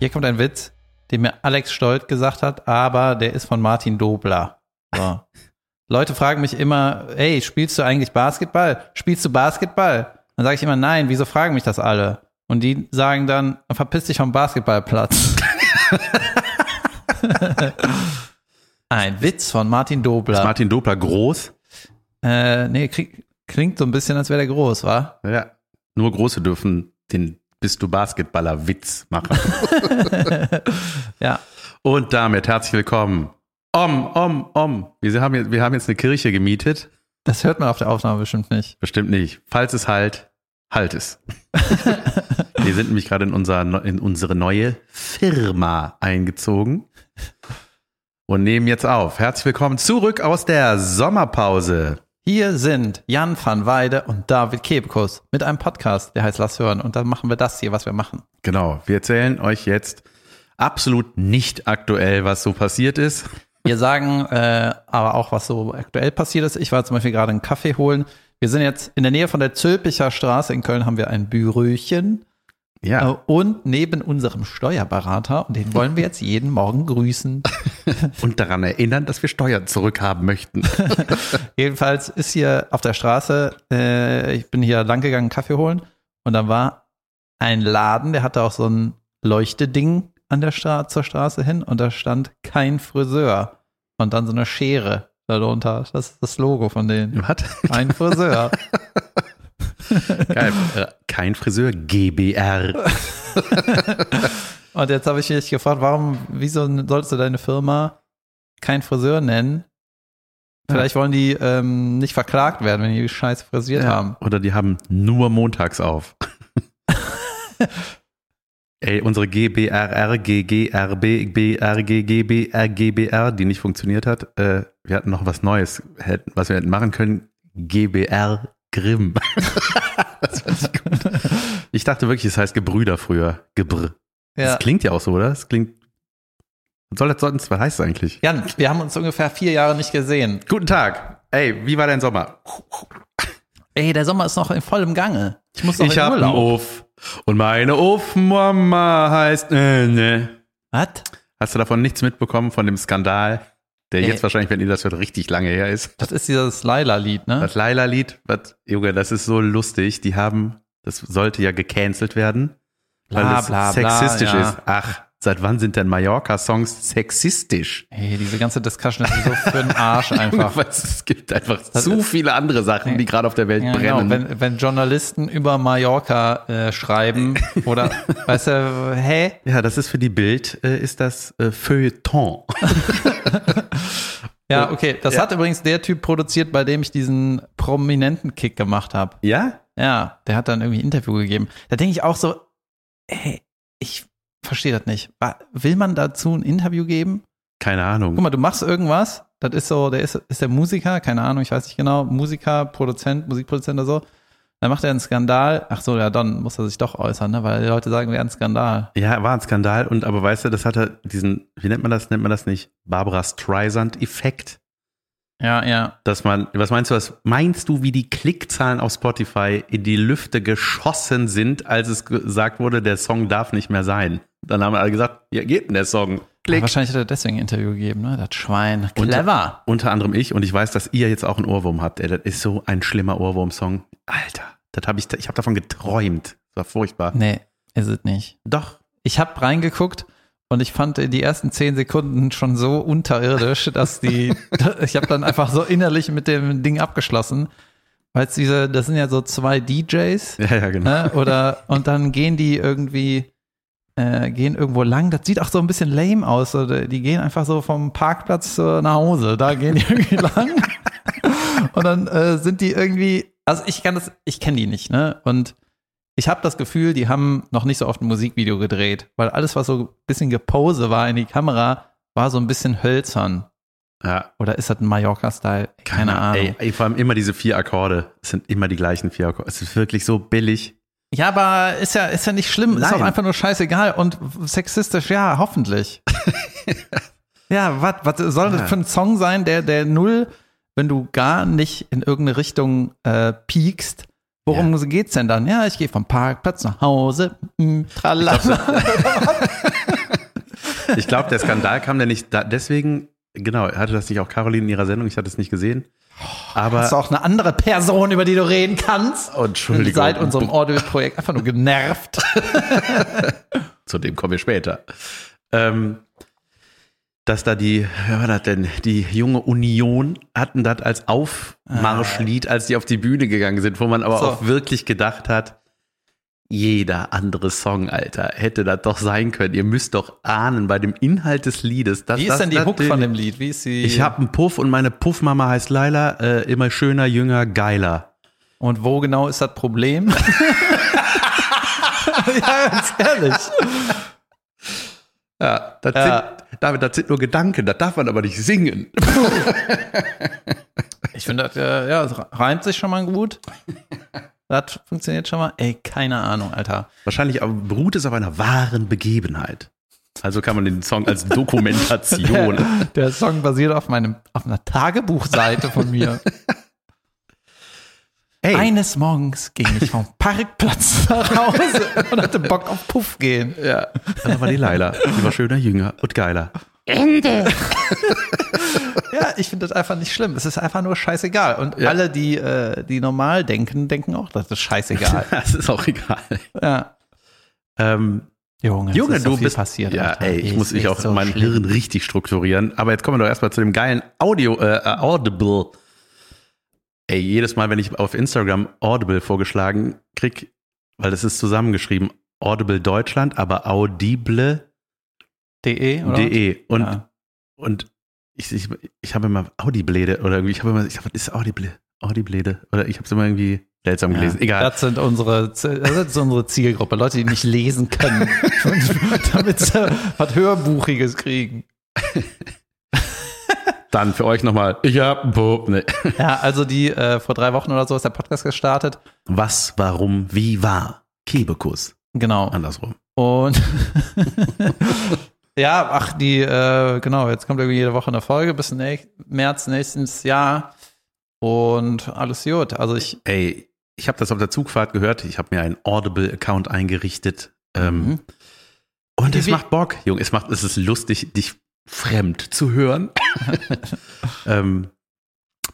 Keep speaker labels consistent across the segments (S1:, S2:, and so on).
S1: Hier kommt ein Witz, den mir Alex Stolt gesagt hat, aber der ist von Martin Dobler. So. Leute fragen mich immer, ey, spielst du eigentlich Basketball? Spielst du Basketball? Dann sage ich immer, nein, wieso fragen mich das alle? Und die sagen dann, verpiss dich vom Basketballplatz. Ein Witz von Martin Dobler.
S2: Ist Martin Dobler groß?
S1: Äh, nee, klingt so ein bisschen, als wäre der groß, wa?
S2: Ja. Nur Große dürfen den Bist du Basketballer Witz machen.
S1: ja.
S2: Und damit herzlich willkommen. Om, om, om. Wir haben, jetzt, wir haben jetzt eine Kirche gemietet.
S1: Das hört man auf der Aufnahme bestimmt nicht.
S2: Bestimmt nicht. Falls es halt, halt es. wir sind nämlich gerade in, unser, in unsere neue Firma eingezogen und nehmen jetzt auf. Herzlich willkommen zurück aus der Sommerpause.
S1: Hier sind Jan van Weide und David Kebekus mit einem Podcast, der heißt Lass hören. Und dann machen wir das hier, was wir machen.
S2: Genau. Wir erzählen euch jetzt absolut nicht aktuell, was so passiert ist.
S1: Wir sagen äh, aber auch, was so aktuell passiert ist. Ich war zum Beispiel gerade einen Kaffee holen. Wir sind jetzt in der Nähe von der Zülpicher Straße in Köln, haben wir ein Büröchen.
S2: Ja.
S1: Äh, Und neben unserem Steuerberater, und den wollen wir jetzt jeden Morgen grüßen.
S2: Und daran erinnern, dass wir Steuern zurückhaben möchten.
S1: Jedenfalls ist hier auf der Straße, äh, ich bin hier lang gegangen, Kaffee holen, und da war ein Laden, der hatte auch so ein Leuchteding an der Stra zur Straße hin und da stand kein Friseur. Und dann so eine Schere darunter. Das ist das Logo von denen.
S2: Was?
S1: Kein Friseur.
S2: Geil. Kein Friseur, GBR.
S1: Und jetzt habe ich mich gefragt, warum, wieso sollst du deine Firma kein Friseur nennen? Vielleicht wollen die ähm, nicht verklagt werden, wenn die Scheiße frisiert haben.
S2: Oder die haben nur montags auf. Ey, unsere GBRR, GGRB, BRG, GBR, GBR, die nicht funktioniert hat, äh, wir hatten noch was Neues, was wir hätten machen können. GBR Grimm. ich. Ich dachte wirklich, es heißt Gebrüder früher. Gebr.
S1: Ja.
S2: Das klingt ja auch so, oder? Das klingt. Was soll das sonst, was heißt das eigentlich?
S1: Jan, wir haben uns ungefähr vier Jahre nicht gesehen.
S2: Guten Tag. Ey, wie war dein Sommer?
S1: Ey, der Sommer ist noch in vollem Gange. Ich muss noch
S2: Ich
S1: in
S2: hab einen
S1: Urlaub.
S2: Uff. Und meine Uff-Mama heißt, äh, ne.
S1: Was?
S2: Hast du davon nichts mitbekommen von dem Skandal, der jetzt wahrscheinlich, wenn ihr das hört, richtig lange her ist?
S1: Das ist dieses Laila-Lied, ne?
S2: Das Laila-Lied, was, Junge, das ist so lustig. Die haben, das sollte ja gecancelt werden, weil
S1: Bla,
S2: es
S1: bla, bla,
S2: sexistisch
S1: ja.
S2: ist. Ach, seit wann sind denn Mallorca-Songs sexistisch?
S1: Ey, diese ganze Discussion ist so für den Arsch einfach.
S2: Es gibt einfach
S1: Das
S2: zu viele andere Sachen, die gerade auf der Welt
S1: Ja, genau.
S2: brennen.
S1: wenn, wenn Journalisten über Mallorca äh, schreiben oder, weißt du, hä?
S2: ja, das ist für die Bild, äh, ist das äh, Feuilleton.
S1: Ja, okay. Das
S2: Ja.
S1: hat übrigens der Typ produziert, bei dem ich diesen prominenten Kick gemacht habe.
S2: Ja?
S1: Ja, der hat dann irgendwie ein Interview gegeben. Da denke ich auch so, ey, ich verstehe das nicht. Will man dazu ein Interview geben?
S2: Keine Ahnung.
S1: Guck mal, du machst irgendwas, das ist so, der ist, ist der Musiker, keine Ahnung, ich weiß nicht genau, Musiker, Produzent, Musikproduzent oder so. Dann macht er einen Skandal. Ach so, ja, dann muss er sich doch äußern, ne? weil die Leute sagen, wäre ein Skandal.
S2: Ja, war ein Skandal und aber weißt du, das hatte diesen, wie nennt man das, nennt man das nicht? Barbara Streisand-Effekt.
S1: Ja, ja.
S2: Dass man, was meinst du, was meinst du, wie die Klickzahlen auf Spotify in die Lüfte geschossen sind, als es gesagt wurde, der Song darf nicht mehr sein? Dann haben alle gesagt, ja, geht denn der Song?
S1: Ja,
S2: Klick.
S1: wahrscheinlich hat er deswegen ein Interview gegeben, ne? Das Schwein. Clever.
S2: Unter anderem ich und ich weiß, dass ihr jetzt auch einen Ohrwurm habt. Ey, das ist so ein schlimmer Ohrwurm-Song. Alter, das habe ich, ich habe davon geträumt. Das war furchtbar.
S1: Nee, ist es nicht.
S2: Doch.
S1: Ich habe reingeguckt und ich fand die ersten zehn Sekunden schon so unterirdisch, dass die, ich habe dann einfach so innerlich mit dem Ding abgeschlossen, weil es diese, das sind ja so zwei DJs,
S2: Ja, ja, genau.
S1: ne? oder und dann gehen die irgendwie, äh, gehen irgendwo lang. Das sieht auch so ein bisschen lame aus. So, die gehen einfach so vom Parkplatz äh, nach Hause. Da gehen die irgendwie lang und dann äh, sind die irgendwie, also ich kann das, ich kenne die nicht, ne? Und ich habe das Gefühl, die haben noch nicht so oft ein Musikvideo gedreht, weil alles, was so ein bisschen Gepose war in die Kamera, war so ein bisschen hölzern.
S2: Ja,
S1: Oder ist das ein Mallorca-Style? Keine Ahnung.
S2: Ey, vor allem immer diese vier Akkorde. Es sind immer die gleichen vier Akkorde. Es ist wirklich so billig.
S1: Ja, aber ist ja, ist ja nicht schlimm, ist
S2: Nein.
S1: auch einfach nur scheißegal und sexistisch, ja, hoffentlich. ja, was was soll das
S2: Ja.
S1: für ein Song sein, der, der null, wenn du gar nicht in irgendeine Richtung äh, piekst, worum geht's denn dann? Ja, ich gehe vom Parkplatz nach Hause, mm, tralala.
S2: Ich glaube, der Skandal kam ja nicht da, deswegen, genau, hatte das nicht auch Caroline in ihrer Sendung, ich hatte es nicht gesehen. Aber,
S1: Hast du auch eine andere Person, über die du reden kannst?
S2: Oh, Entschuldigung.
S1: Seit unserem Audio-Projekt einfach nur genervt.
S2: zu dem kommen wir später. Ähm, dass da die, wer war das denn? Die junge Union hatten das als Aufmarschlied, als die auf die Bühne gegangen sind, wo man aber
S1: So.
S2: auch wirklich gedacht hat, jeder andere Song, Alter, hätte das doch sein können. Ihr müsst doch ahnen bei dem Inhalt des Liedes. Dass
S1: Wie ist
S2: das
S1: denn die Hook von dem Lied? Wie ist sie?
S2: Ich habe einen Puff und meine Puffmama heißt Laila, äh, immer schöner, jünger, geiler.
S1: Und wo genau ist das Problem? ja, ganz ehrlich.
S2: Ja, das
S1: Ja.
S2: Sind, David, das sind nur Gedanken, das darf man aber nicht singen.
S1: Ich finde, das, äh, ja, es reimt sich schon mal gut. Das funktioniert schon mal. Ey, keine Ahnung, Alter.
S2: Wahrscheinlich beruht es auf einer wahren Begebenheit. Also kann man den Song als Dokumentation.
S1: Der Song basiert auf meinem, auf einer Tagebuchseite von mir.
S2: Ey,
S1: Eines Morgens ging ich vom Parkplatz nach Hause und hatte Bock auf Puff gehen.
S2: ja, das war die Laila. Die war schöner, jünger und geiler.
S1: Ja, ich finde das einfach nicht schlimm. Es ist einfach nur scheißegal. Und
S2: Ja.
S1: alle, die, äh, die normal denken, denken auch, das ist scheißegal.
S2: Das ist auch egal.
S1: ja.
S2: Ähm,
S1: Junge,
S2: Junge,
S1: ist so
S2: du
S1: viel
S2: bist
S1: passiert.
S2: Ja,
S1: Alter.
S2: ey, ich
S1: Ist
S2: muss mich auch
S1: so
S2: mein
S1: schlimm.
S2: Hirn richtig strukturieren. Aber jetzt kommen wir doch erstmal zu dem geilen Audio, äh, Audible. Ey, jedes Mal, wenn ich auf Instagram Audible vorgeschlagen krieg, weil das ist zusammengeschrieben, Audible Deutschland, aber Audible.de.
S1: De, oder?
S2: Und,
S1: Ja.
S2: und ich, ich, ich habe immer Audiblede oder irgendwie, ich habe immer, ich sag, was ist Audible? Audiblede? Oder ich habe es immer irgendwie seltsam gelesen.
S1: Ja,
S2: Egal.
S1: Das sind unsere, das ist unsere Zielgruppe. Leute, die nicht lesen können, damit sie was Hörbuchiges kriegen.
S2: Dann für euch nochmal, ich hab, bo, ne.
S1: Ja, also die, äh, vor drei Wochen oder so ist der Podcast gestartet.
S2: Was, warum, wie, war? Kebekus.
S1: Genau.
S2: Andersrum.
S1: Und ja, ach, die, äh, genau, jetzt kommt irgendwie jede Woche eine Folge bis näch März nächstes Jahr. Und alles gut. Also ich,
S2: Ey, ich habe das auf der Zugfahrt gehört. Ich habe mir einen Audible-Account eingerichtet. Ähm,
S1: Mhm.
S2: Und es macht Bock, Junge. Es macht, es ist lustig, dich fremd zu hören. ähm,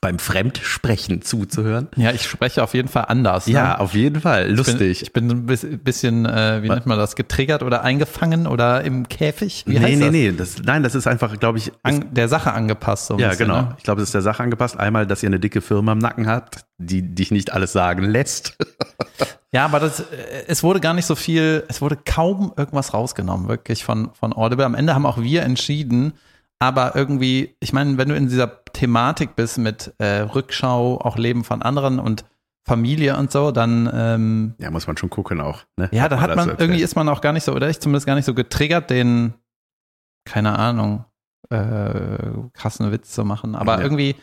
S2: beim Fremdsprechen zuzuhören.
S1: ja, ich spreche auf jeden Fall anders.
S2: Ja,
S1: ne?
S2: auf jeden Fall. Lustig.
S1: Ich bin, ich bin ein bis- bisschen, äh, wie
S2: Was?
S1: nennt man das, getriggert oder eingefangen oder im Käfig? Wie
S2: nee, nee,
S1: das?
S2: nee. Das, nein, das ist einfach, glaube ich,
S1: An, der Sache angepasst. So
S2: ja,
S1: bisschen,
S2: genau.
S1: Ne?
S2: Ich glaube, es ist der Sache angepasst. Einmal, dass ihr eine dicke Firma im Nacken habt, die dich nicht alles sagen lässt.
S1: Ja, aber das, äh, es wurde gar nicht so viel, es wurde kaum irgendwas rausgenommen, wirklich von, von Audible. Am Ende haben auch wir entschieden, aber irgendwie, ich meine, wenn du in dieser Thematik bist mit äh, Rückschau, auch Leben von anderen und Familie und so, dann ähm,
S2: Ja, muss man schon gucken auch. Ne?
S1: ja, da hat man irgendwie ist man auch gar nicht so, oder ich zumindest gar nicht so getriggert, den, keine Ahnung, äh, krassen Witz zu machen. Aber
S2: Ja.
S1: irgendwie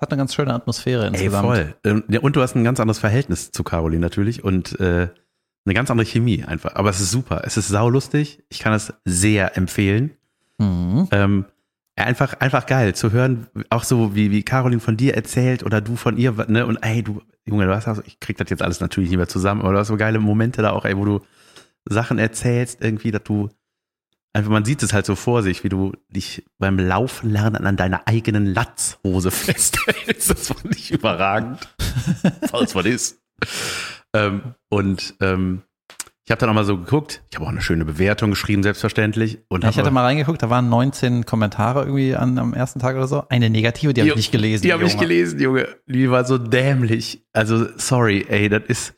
S1: hat eine ganz schöne Atmosphäre
S2: Ey,
S1: insgesamt.
S2: voll. Ähm, Und du hast ein ganz anderes Verhältnis zu Caroline natürlich und äh, eine ganz andere Chemie einfach. Aber es ist super. Es ist saulustig. Ich kann es sehr empfehlen.
S1: Mhm.
S2: Ähm, einfach, einfach geil zu hören, auch so wie, wie Caroline von dir erzählt oder du von ihr, ne? Und ey, du, Junge, du hast auch, so- ich krieg das jetzt alles natürlich nicht mehr zusammen, aber du hast so geile Momente da auch, ey, wo du Sachen erzählst, irgendwie, dass du einfach, man sieht es halt so vor sich, wie du dich beim Lauflernen an deiner eigenen Latzhose festhältst. Das fand ich überragend. Falls was ist. Ähm, und ähm, ich habe dann auch mal so geguckt, ich habe auch eine schöne Bewertung geschrieben, selbstverständlich. Und
S1: Ja, ich hatte mal reingeguckt, da waren 19 Kommentare irgendwie an, am ersten Tag oder so. Eine negative, die habe ich nicht gelesen.
S2: Die habe ich gelesen, Junge. Die war so dämlich. Also, sorry, ey, das ist.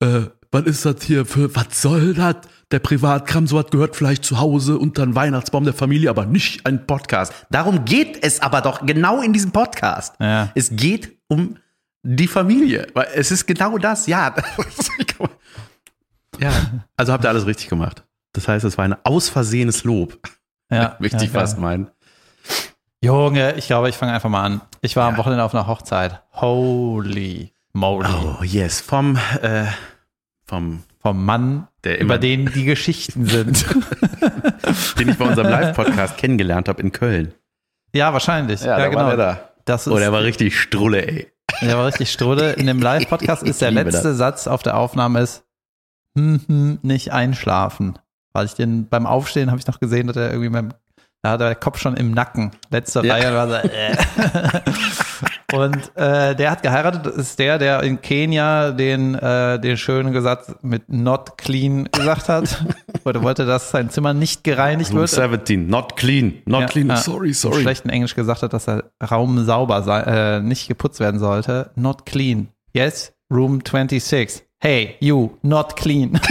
S2: Äh, was ist das hier für. Was soll das? Der Privatkram, so was gehört vielleicht zu Hause unter den Weihnachtsbaum der Familie, aber nicht ein Podcast. Darum geht es aber doch genau in diesem Podcast.
S1: Ja.
S2: Es geht um die Familie. Weil es ist genau das, ja. ja. Also habt ihr alles richtig gemacht. Das heißt, es war ein ausversehenes Lob,
S1: Ja,
S2: möchte
S1: ja,
S2: ich fast
S1: geil.
S2: meinen.
S1: Junge, ich glaube, ich fange einfach mal an. Ich war am
S2: Ja.
S1: Wochenende auf einer Hochzeit. Holy moly.
S2: Oh, yes. Vom, äh, vom
S1: Vom Mann,
S2: Der immer-
S1: über den die Geschichten sind.
S2: den ich bei unserem Live-Podcast kennengelernt habe in Köln.
S1: ja, wahrscheinlich. Ja,
S2: da
S1: genau.
S2: war der da.
S1: Das ist,
S2: Oh, der war richtig strulle, ey.
S1: der war richtig strudel. In dem Live-Podcast ist der letzte Satz auf der Aufnahme ist, hm, hm, nicht einschlafen. Weil ich den beim Aufstehen habe ich noch gesehen, dass er irgendwie beim, da hat er der Kopf schon im Nacken. Letzte
S2: Ja.
S1: Reihe war so, äh. Und äh, der hat geheiratet, das ist der, der in Kenia den, äh, den schönen Satz mit not clean gesagt hat. Oder wollte, dass sein Zimmer nicht gereinigt
S2: Room
S1: wird.
S2: 17, not clean, not
S1: Ja,
S2: clean,
S1: ja.
S2: sorry,
S1: Im
S2: sorry.
S1: schlechten Englisch gesagt hat, dass der Raum sauber sei, äh, nicht geputzt werden sollte. Not clean. Yes, room 26. Hey, you, not clean.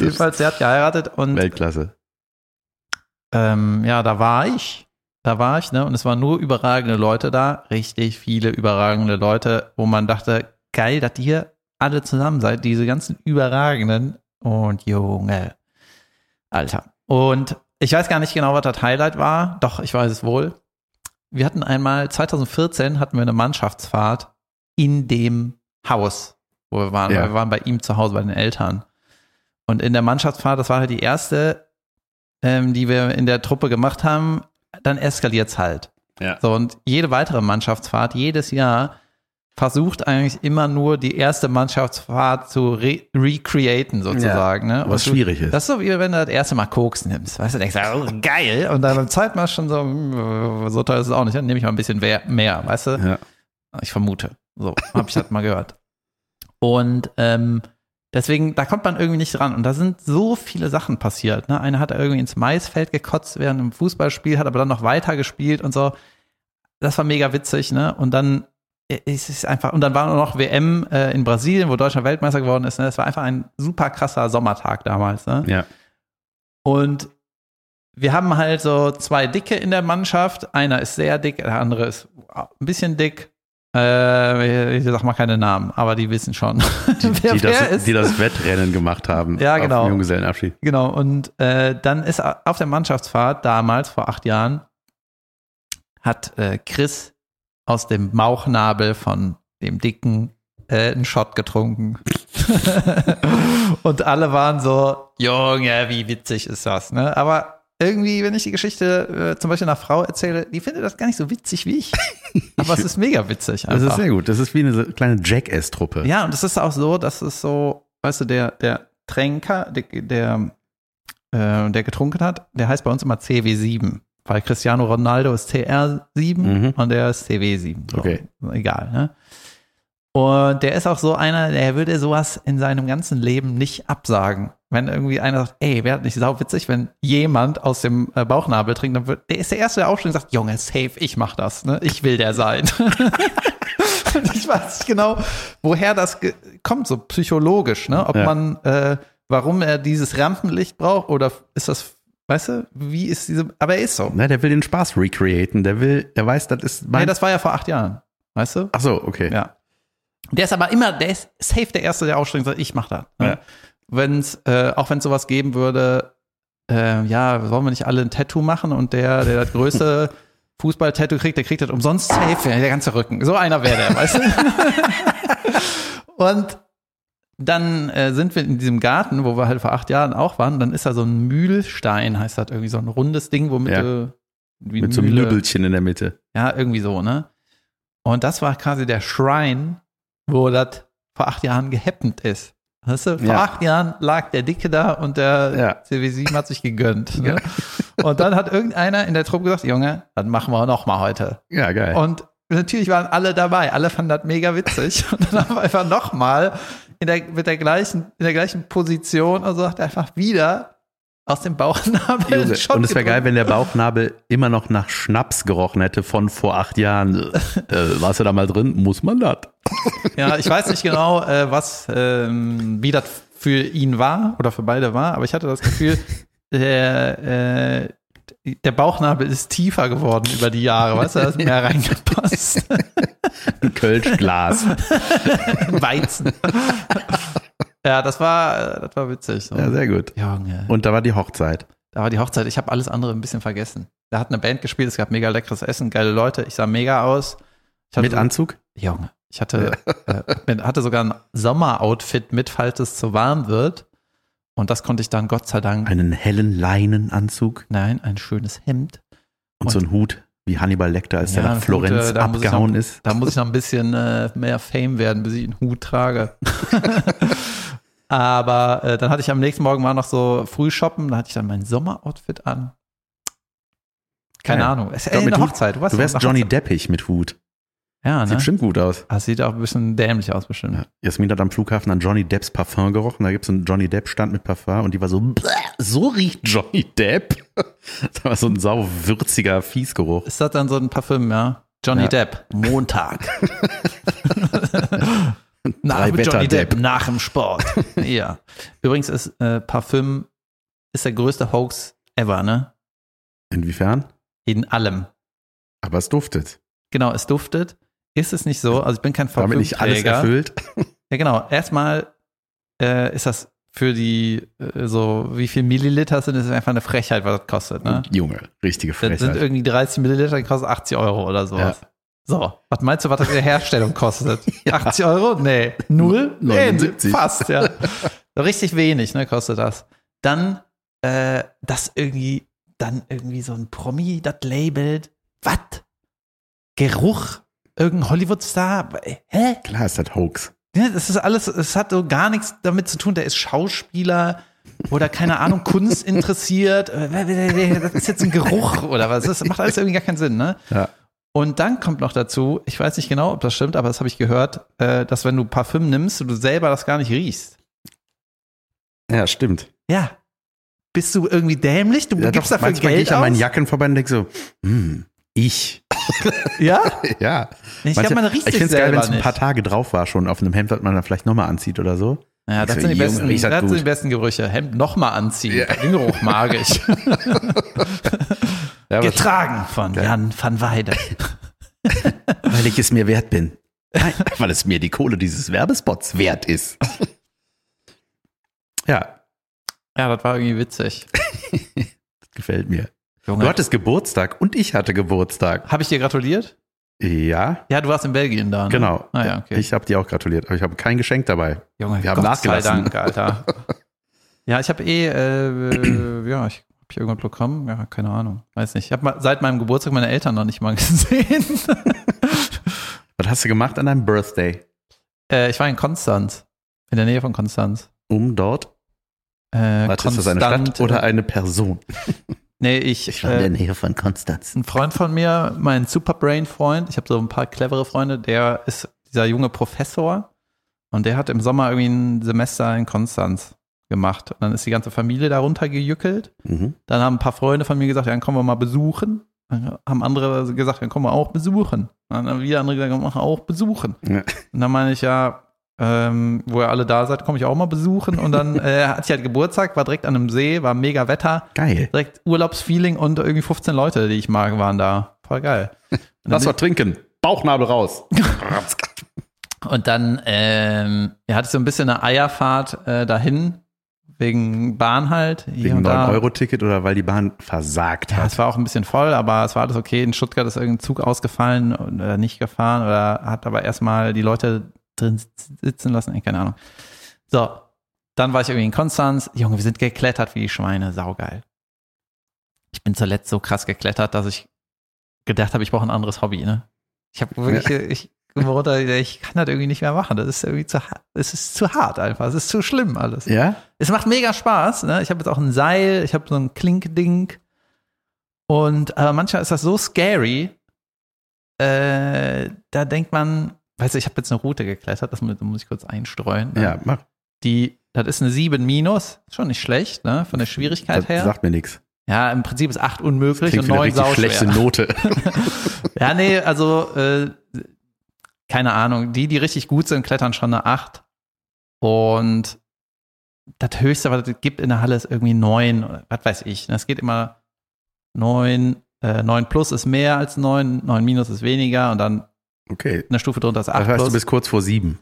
S1: Jedenfalls, der hat geheiratet und
S2: Weltklasse.
S1: ähm, ja, da war ich. Da war ich, ne? Und es waren nur überragende Leute da. Richtig viele überragende Leute, wo man dachte, geil, dass ihr alle zusammen seid, diese ganzen überragenden. Und Junge, Alter. Und ich weiß gar nicht genau, was das Highlight war. Doch, ich weiß es wohl. Wir hatten einmal, 2014 hatten wir eine Mannschaftsfahrt in dem Haus, wo wir waren.
S2: Ja.
S1: Wir waren bei ihm zu Hause, bei den Eltern. Und in der Mannschaftsfahrt, das war halt die erste, ähm, die wir in der Truppe gemacht haben, dann eskaliert's halt.
S2: Ja.
S1: So, und jede weitere Mannschaftsfahrt, jedes Jahr, versucht eigentlich immer nur die erste Mannschaftsfahrt zu re recreaten, sozusagen. Ne?
S2: Was
S1: du-
S2: schwierig ist.
S1: Das ist so, wie wenn du das erste Mal Koks nimmst. Weißt du, denkst, oh, geil. Und dann beim zweiten Mal schon so, hm, so teuer ist es auch nicht. Dann nehme ich mal ein bisschen mehr, weißt du?
S2: Ja.
S1: Ich vermute. So, habe ich das mal gehört. Und ähm, deswegen, da kommt man irgendwie nicht dran. Und da sind so viele Sachen passiert. Ne? Einer hat da irgendwie ins Maisfeld gekotzt während einem Fußballspiel, hat aber dann noch weiter gespielt und so. Das war mega witzig, ne? Und dann ist es einfach, und dann war noch WM äh, in Brasilien, wo Deutschland Weltmeister geworden ist. Ne? Das war einfach ein super krasser Sommertag damals. Ne?
S2: Ja.
S1: Und wir haben halt so zwei Dicke in der Mannschaft. Einer ist sehr dick, der andere ist ein bisschen dick. Äh, ich sag mal keine Namen, aber die wissen schon,
S2: Die,
S1: wer
S2: die,
S1: wer
S2: das, die das Wettrennen gemacht haben.
S1: Ja,
S2: Auf
S1: genau.
S2: dem Junggesellenabschied.
S1: Genau, und äh, dann ist auf der Mannschaftsfahrt damals, vor acht Jahren, hat äh, Chris aus dem Bauchnabel von dem Dicken äh, einen Shot getrunken. und alle waren so, Junge, wie witzig ist das, ne? Aber irgendwie, wenn ich die Geschichte äh, zum Beispiel einer Frau erzähle, die findet das gar nicht so witzig wie ich. Aber es ist mega witzig.
S2: Das ist
S1: einfach.
S2: sehr gut. Das ist wie eine kleine Jackass-Truppe.
S1: Ja, und es ist auch so, dass es so, weißt du, der, der Tränker, der, der, äh, der getrunken hat, der heißt bei uns immer CW7. Weil Cristiano Ronaldo ist CR7
S2: Mhm.
S1: und der ist CW7. So,
S2: Okay.
S1: Egal, ne? Und der ist auch so einer, der würde sowas in seinem ganzen Leben nicht absagen. Wenn irgendwie einer sagt, ey, wäre nicht sau witzig, wenn jemand aus dem äh, Bauchnabel trinkt, dann wird, der ist der Erste, der aufsteht und sagt, Junge, safe, ich mach das, ne? Ich will der sein. Ich weiß nicht genau, woher das kommt, so psychologisch, ne? Ob
S2: Ja.
S1: man, äh, warum er dieses Rampenlicht braucht oder ist das, weißt du, wie ist diese, aber er ist so.
S2: Ne, der will den Spaß recreaten. Der will, der weiß, das ist
S1: Nee,
S2: mein.
S1: das war ja vor acht Jahren, weißt du?
S2: Ach so, okay.
S1: Ja. Der ist aber immer, der ist safe der Erste, der aufsteht und sagt, ich mach das. Ne?
S2: Ja.
S1: Wenn's, äh, auch wenn es sowas geben würde, äh, ja, wollen wir nicht alle ein Tattoo machen und der, der das größte Fußball-Tattoo kriegt, der kriegt das umsonst safe, der ganze Rücken. So einer wäre der, weißt du? und dann äh, sind wir in diesem Garten, wo wir halt vor acht Jahren auch waren, dann ist da so ein Mühlstein, heißt das irgendwie so ein rundes Ding, womit
S2: Ja.
S1: du
S2: Mit so einem
S1: Mühle-
S2: Nübbelchen in der Mitte.
S1: ja, irgendwie so, ne? Und das war quasi der Shrine, wo das vor acht Jahren gehappend ist. Weißt du, vor
S2: Ja.
S1: acht Jahren lag der Dicke da und der
S2: Ja.
S1: CW7 hat sich gegönnt. Ne? Und dann hat irgendeiner in der Truppe gesagt, Junge, das machen wir noch mal heute.
S2: Ja, geil.
S1: Und natürlich waren alle dabei, alle fanden das mega witzig. Und dann haben wir einfach noch mal in der, mit der gleichen, in der gleichen Position und er einfach wieder aus dem Bauchnabel
S2: Junge, und es wäre geil, wenn der Bauchnabel immer noch nach Schnaps gerochen hätte von vor acht Jahren. äh, warst du da mal drin? Muss man das?
S1: Ja, ich weiß nicht genau, äh, was, ähm, wie das für ihn war oder für beide war, aber ich hatte das Gefühl, der, äh, der Bauchnabel ist tiefer geworden über die Jahre, weißt du, da ist mehr reingepasst.
S2: Ein Kölschglas.
S1: Weizen. Ja, das war, das war witzig. So.
S2: ja, sehr gut.
S1: Junge.
S2: Und da war die Hochzeit.
S1: Da war die Hochzeit, ich habe alles andere ein bisschen vergessen. Da hat eine Band gespielt, es gab mega leckeres Essen, geile Leute, ich sah mega aus. Ich hatte
S2: Mit Anzug?
S1: Junge, ich hatte, äh, hatte sogar ein Sommeroutfit mit, falls es zu warm wird. Und das konnte ich dann Gott sei Dank,
S2: Einen hellen Leinenanzug
S1: nein, ein schönes Hemd.
S2: und, so ein Hut wie Hannibal Lecter, als der
S1: Ja,
S2: nach
S1: ein
S2: Florenz
S1: Hut, äh,
S2: abgehauen
S1: noch-
S2: ist.
S1: Da muss ich noch ein bisschen äh, mehr Fame werden, bis ich einen Hut trage. Aber äh, dann hatte ich am nächsten Morgen mal noch so früh shoppen, da hatte ich dann mein Sommeroutfit an. Keine
S2: Geil.
S1: Ahnung. Es ist eine Hochzeit. Du,
S2: Du wärst Johnny
S1: Hochzeit.
S2: Deppig mit Hut.
S1: Ja,
S2: Sieht
S1: ne?
S2: bestimmt gut aus.
S1: Das sieht auch ein bisschen dämlich aus, bestimmt.
S2: Ja. Jasmin hat am Flughafen an Johnny Depps Parfum gerochen. Da gibt es einen Johnny Depp Stand mit Parfum und die war so, "Bäh, so riecht Johnny Depp. Das war so ein sau würziger Fiesgeruch.
S1: Ist das dann so ein Parfüm, ja? Johnny
S2: Ja.
S1: Depp, Montag. nach Johnny. Depp, nach dem Sport. ja. Übrigens ist äh, Parfüm ist der größte Hoax ever, ne?
S2: Inwiefern?
S1: In allem.
S2: Aber es duftet.
S1: Genau, es duftet. Ist es nicht so? Also ich bin kein
S2: Damit nicht alles
S1: Parfümträger.
S2: erfüllt.
S1: Ja, genau. Erstmal äh, ist das für die, äh, so wie viel Milliliter sind, ist einfach eine Frechheit, was das kostet, ne?
S2: Junge, richtige
S1: Das sind
S2: Frechheit.
S1: irgendwie 30 Milliliter, die kosten 80 Euro oder sowas. So, was meinst du, was das in der Herstellung kostet? 80 Euro? Nee. Null?
S2: 79.
S1: Nee, fast, ja. So richtig wenig, ne, kostet das. Dann, äh, das irgendwie, dann irgendwie so ein Promi, das labelt. Was? Geruch? Irgendein Hollywood-Star? Hä?
S2: Klar ist das Hoax.
S1: Ja, das ist alles, es hat so gar nichts damit zu tun, der ist Schauspieler oder keine Ahnung, Kunst interessiert. Äh, Das ist jetzt ein Geruch oder was. Das macht alles irgendwie gar keinen Sinn, ne?
S2: Ja.
S1: Und dann kommt noch dazu, ich weiß nicht genau, ob das stimmt, aber das habe ich gehört, äh, dass wenn du Parfüm nimmst, du selber das gar nicht riechst.
S2: Ja, stimmt.
S1: Ja. Bist du irgendwie dämlich? Du
S2: Ja,
S1: gibst
S2: doch,
S1: dafür Geld
S2: ich an meinen
S1: aus?
S2: Jacken vorbei und denke so, hm, ich.
S1: Ja?
S2: ja.
S1: Ich glaube, man riecht
S2: ich finde es geil, wenn es ein paar Tage drauf war schon auf einem Hemd, das man dann vielleicht nochmal anzieht oder so.
S1: Ja, das
S2: Ich
S1: sind
S2: so,
S1: die besten,
S2: das
S1: das sind die besten Gerüche. Hemd nochmal anziehen.
S2: Ja.
S1: Den Geruch mag ich.
S2: Ja,
S1: Getragen von
S2: Geil.
S1: Jan van Weide.
S2: weil ich es mir wert bin. Nein, weil es mir die Kohle dieses Werbespots wert ist. ja,
S1: Ja, das war irgendwie witzig.
S2: gefällt mir.
S1: Junge,
S2: Du hattest Geburtstag und ich hatte Geburtstag.
S1: habe ich dir gratuliert?
S2: Ja,
S1: Ja, du warst in Belgien da. Ne?
S2: genau.
S1: Ah, ja, okay.
S2: Ich habe dir auch gratuliert, aber ich habe kein Geschenk dabei.
S1: Junge,
S2: wir haben
S1: Gott
S2: nachgelassen.
S1: sei Dank, Alter. ja, ich habe eh, äh, ja, ich hier irgendwas bekommen. Ja, keine Ahnung. Weiß nicht. Ich habe seit meinem Geburtstag meine Eltern noch nicht mal gesehen.
S2: Was hast du gemacht an deinem Birthday?
S1: äh, ich war in Konstanz. In der Nähe von Konstanz.
S2: Um dort?
S1: Äh,
S2: Warte, ist das eine Stadt oder eine Person?
S1: Nee, ich, äh,
S2: Nähe von Konstanz.
S1: ein Freund von mir, mein Superbrain-Freund, ich habe so ein paar clevere Freunde, der ist dieser junge Professor und der hat im Sommer irgendwie ein Semester in Konstanz gemacht. Und dann ist die ganze Familie da runtergejückelt.
S2: Mhm.
S1: Dann haben ein paar Freunde von mir gesagt, ja, dann kommen wir mal besuchen. Dann haben andere gesagt, dann kommen wir auch besuchen. Dann haben wieder andere gesagt, wir machen auch besuchen.
S2: Ja.
S1: Und dann meine ich, ja, ähm, wo ihr alle da seid, komme ich auch mal besuchen. Und dann äh, hatte ich halt Geburtstag, war direkt an einem See, war mega Wetter,
S2: Geil.
S1: direkt Urlaubsfeeling und irgendwie 15 Leute, die ich mag, waren da. Voll geil.
S2: Lass was trinken. Bauchnabel raus.
S1: Und dann ähm, ja, hatte ich so ein bisschen eine Eierfahrt äh, dahin, wegen Bahn halt.
S2: Wegen
S1: und da.
S2: 9-Euro-Ticket oder weil die Bahn versagt
S1: Ja,
S2: hat.
S1: es war auch ein bisschen voll, aber es war alles okay. In Stuttgart ist irgendein Zug ausgefallen oder nicht gefahren oder hat aber erstmal die Leute drin sitzen lassen. Keine Ahnung. So, dann war ich irgendwie in Konstanz. Junge, wir sind geklettert wie die Schweine. Saugeil. Ich bin zuletzt so krass geklettert, dass ich gedacht habe, ich brauche ein anderes Hobby. Ne? Ich habe wirklich, ich, runter, ich kann das irgendwie nicht mehr machen. Das ist irgendwie zu hart. Es ist zu hart einfach. Es ist zu schlimm alles.
S2: Ja?
S1: Es macht mega Spaß. Ne? Ich habe jetzt auch ein Seil, ich habe so ein Klinkding. Und aber manchmal ist das so scary. Äh, da denkt man, weißt du, ich habe jetzt eine Route geklettert, das muss, ich kurz einstreuen. ne?
S2: Ja, mach.
S1: Die, das ist eine 7 minus, schon nicht schlecht, ne? Von der Schwierigkeit
S2: Das
S1: her.
S2: sagt mir nichts.
S1: Ja, im Prinzip ist 8 unmöglich und
S2: wie eine
S1: 9
S2: richtig
S1: sauschwer.
S2: schlechte Note.
S1: Ja, nee, also äh, keine Ahnung. Die, die richtig gut sind, klettern schon eine 8. Und das Höchste, was es gibt in der Halle, ist irgendwie 9. oder Was weiß ich. Das geht immer 9. Äh, 9 plus ist mehr als 9, 9 minus ist weniger und dann
S2: Okay.
S1: eine Stufe drunter ist 8
S2: Das heißt,
S1: plus.
S2: du bist kurz vor sieben.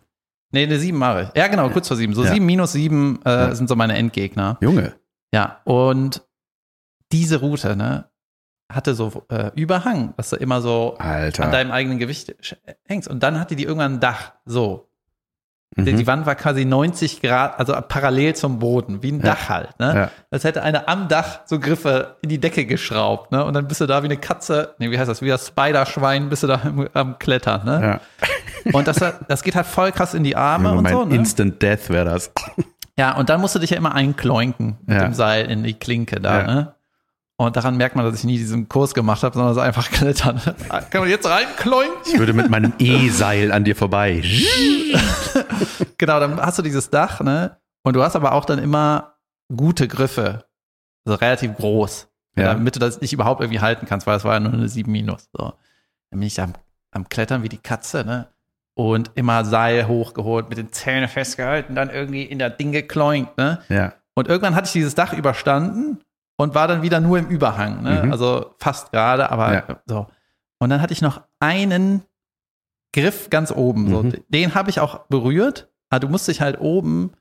S1: nee, eine 7 mache ich. Ja, genau, kurz vor 7. So
S2: Ja.
S1: 7 minus 7 äh,
S2: Ja.
S1: sind so meine Endgegner.
S2: Junge.
S1: Ja, und diese Route, ne, hatte so äh, Überhang, dass du immer so an
S2: Alter.
S1: deinem eigenen Gewicht hängst. Und dann hatte die irgendwann ein Dach, so. Die-
S2: Mhm.
S1: Die Wand war quasi 90 Grad, also parallel zum Boden, wie ein
S2: Ja.
S1: Dach halt. Ne?
S2: Ja.
S1: Als hätte einer am Dach so Griffe in die Decke geschraubt. Ne? Und dann bist du da wie eine Katze, nee, wie heißt das, wie das Spiderschwein, bist du da am, am Klettern. Ne?
S2: Ja.
S1: Und das, das geht halt voll krass in die Arme und so. Ne?
S2: Instant Death wäre das.
S1: Ja, und dann musst du dich ja immer einkloinken mit dem Seil in die Klinke da, ne? Und daran merkt man, dass ich nie diesen Kurs gemacht habe, sondern so einfach klettern. Kann man jetzt reinkloinken?
S2: Ich würde mit meinem E-Seil an dir vorbei.
S1: Genau, dann hast du dieses Dach, ne? Und du hast aber auch dann immer gute Griffe. Also relativ groß.
S2: Ja.
S1: Damit du das nicht überhaupt irgendwie halten kannst, weil das war ja nur eine 7 minus. So. Dann bin ich am, am Klettern wie die Katze, ne? Und immer Seil hochgeholt, mit den Zähnen festgehalten, dann irgendwie in der Ding gekloinkt, ne?
S2: Ja.
S1: Und irgendwann hatte ich dieses Dach überstanden und war dann wieder nur im Überhang, ne?
S2: Mhm.
S1: Also fast gerade, aber
S2: Ja.
S1: so. Und dann hatte ich noch einen Griff ganz oben. So.
S2: Mhm.
S1: Den habe ich auch berührt, aber du musst dich halt oben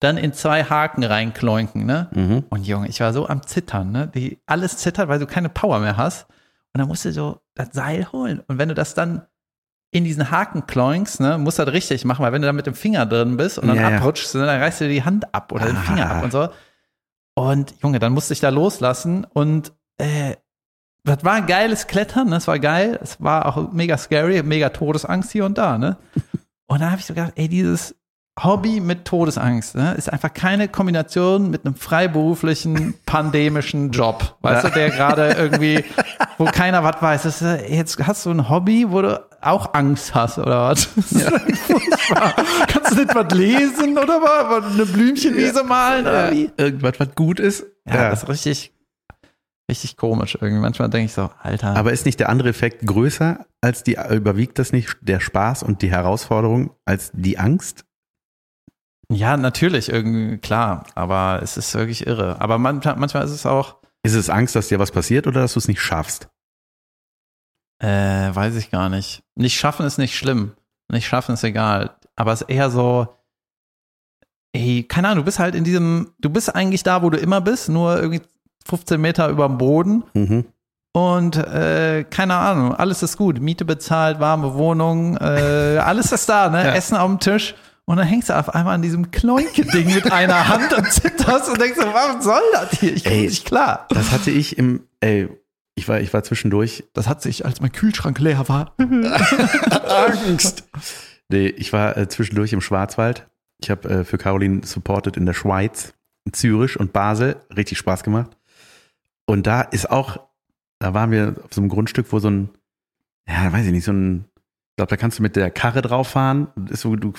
S1: dann in zwei Haken reinkloinken, ne?
S2: Mhm.
S1: Und Junge, ich war so am Zittern, ne? Die, alles zittert, weil du keine Power mehr hast. Und dann musst du so das Seil holen. Und wenn du das dann in diesen Haken kloinkst, ne, musst du das richtig machen, weil wenn du da mit dem Finger drin bist und dann
S2: Ja, ja.
S1: abrutschst, ne, dann reißt du dir die Hand ab oder den Finger
S2: Ah.
S1: ab und so. Und Junge, dann musste ich da loslassen und äh, das war ein geiles Klettern, das war geil. Es war auch mega scary, mega Todesangst hier und da, ne? Und dann habe ich so gedacht, ey, dieses Hobby mit Todesangst ne, ist einfach keine Kombination mit einem freiberuflichen, pandemischen Job. Weißt du, der gerade irgendwie, wo keiner was weiß. Das ist, jetzt hast du ein Hobby, wo du auch Angst hast, oder was? Furchtbar. Kannst du nicht was lesen oder was? Eine Blümchenwiese malen oder wie?
S2: Irgendwas, was gut ist.
S1: Ja, das ist richtig, richtig komisch irgendwie. Manchmal denke ich so, Alter.
S2: Aber ist nicht der andere Effekt größer als die, überwiegt das nicht der Spaß und die Herausforderung als die Angst?
S1: ja, natürlich, irgendwie, klar. Aber es ist wirklich irre. Aber manchmal, manchmal ist es auch,
S2: Ist es Angst, dass dir was passiert oder dass du es nicht schaffst?
S1: Äh, weiß ich gar nicht. Nicht schaffen ist nicht schlimm. Nicht schaffen ist egal. Aber es ist eher so, ey, keine Ahnung, du bist halt in diesem, du bist eigentlich da, wo du immer bist, nur irgendwie 15 Meter über dem Boden.
S2: Mhm.
S1: Und äh, keine Ahnung, alles ist gut. Miete bezahlt, warme Wohnung, äh, alles ist da, ne?
S2: Ja.
S1: Essen auf dem Tisch. Und dann hängst du auf einmal an diesem Kloinke-Ding mit einer Hand und zitterst und denkst so, was soll das hier? Ich komme nicht klar.
S2: Das hatte ich im, ey, ich war, ich war zwischendurch
S1: Das hat sich, als mein Kühlschrank leer war.
S2: Angst. Nee, ich war äh, zwischendurch im Schwarzwald. Ich habe äh, für Caroline supported in der Schweiz, in Zürich und Basel. Richtig Spaß gemacht. Und da ist auch, da waren wir auf so einem Grundstück, wo so ein, ja, weiß ich nicht, so ein, ich glaube, da kannst du mit der Karre drauf fahren. Das, so, du,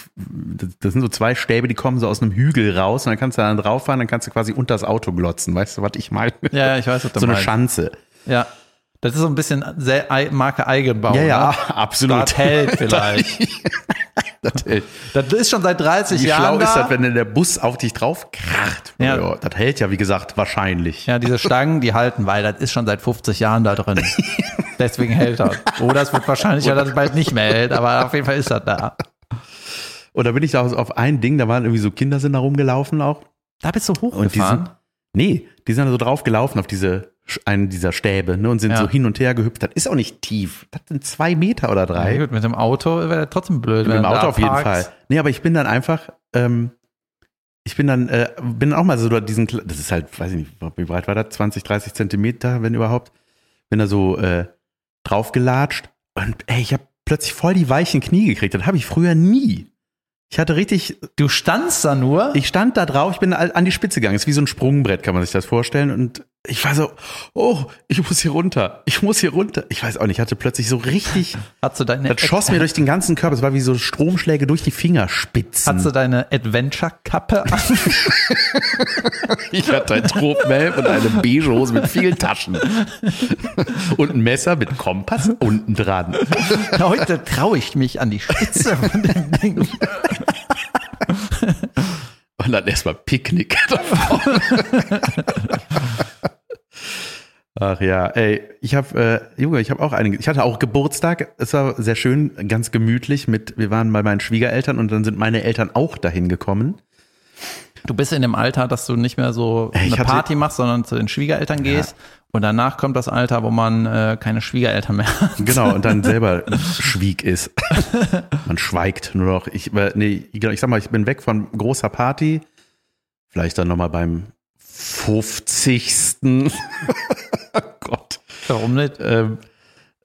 S2: das sind so zwei Stäbe, die kommen so aus einem Hügel raus und dann kannst du da drauf fahren, dann kannst du quasi unter das Auto glotzen. Weißt du, was ich meine?
S1: Ja, ja, ich weiß, was du
S2: So eine
S1: meinst.
S2: Schanze.
S1: Ja. Das ist so ein bisschen Marke Eigenbau.
S2: Ja, ja,
S1: Ne?
S2: absolut.
S1: Das hält vielleicht.
S2: Das hält.
S1: Das ist schon seit 30
S2: Wie
S1: Jahren
S2: schlau
S1: da.
S2: ist das, wenn der Bus auf dich drauf kracht?
S1: Ja.
S2: Ja. das hält ja, wie gesagt, wahrscheinlich.
S1: ja, diese Stangen, die halten, weil das ist schon seit 50 Jahren da drin. Deswegen hält das. Oder es wird wahrscheinlich, ja, es bald nicht mehr hält, aber auf jeden Fall ist das da.
S2: Und da bin ich da auf ein Ding, da waren irgendwie so Kinder sind da rumgelaufen auch.
S1: Da bist du
S2: Und die
S1: hochgefahren.
S2: sind, nee, die sind da so drauf gelaufen auf diese, einen dieser Stäbe, ne, und sind
S1: Ja.
S2: so hin und her gehüpft. Das ist auch nicht tief. Das sind zwei Meter oder
S1: Ja,
S2: drei.
S1: gut, mit dem Auto wäre das trotzdem blöd.
S2: Mit dem Auto auf jeden. Fall. Nee, aber ich bin dann einfach, ähm, ich bin dann, äh, bin auch mal so da diesen, das ist halt, weiß ich nicht, wie breit war das? 20, 30 Zentimeter, wenn überhaupt. Bin da so äh, draufgelatscht und ey, ich habe plötzlich voll die weichen Knie gekriegt. Das habe ich früher nie. Ich hatte richtig,
S1: Du standst da nur.
S2: ich stand da drauf, ich bin an die Spitze gegangen. ist wie so ein Sprungbrett, kann man sich das vorstellen. Und ich war so, oh, ich muss hier runter. Ich muss hier runter. Ich weiß auch nicht, ich hatte plötzlich so richtig,
S1: hast du deine,
S2: das schoss mir durch den ganzen Körper. Es war wie so Stromschläge durch die Fingerspitzen.
S1: hast du deine Adventure-Kappe an?
S2: Ich hatte ein Tropenhelm und eine beige Hose mit vielen Taschen. Und ein Messer mit Kompass unten dran.
S1: Heute traue ich mich an die Spitze von dem Ding.
S2: Und dann erstmal Picknick. Ach ja, ey, ich habe, äh, Junge, ich habe auch einige, ich hatte auch Geburtstag, es war sehr schön, ganz gemütlich mit, wir waren bei meinen Schwiegereltern und dann sind meine Eltern auch dahin gekommen.
S1: Du bist in dem Alter, dass du nicht mehr so
S2: Ich
S1: eine
S2: hatte-
S1: Party machst, sondern zu den Schwiegereltern gehst. Und danach kommt das Alter, wo man äh, keine Schwiegereltern mehr hat.
S2: Genau, und dann selber Schwieg ist. Man schweigt nur noch. Ich, äh, nee, ich ich sag mal, ich bin weg von großer Party. Vielleicht dann nochmal beim 50. oh Gott.
S1: Warum nicht?
S2: Ähm,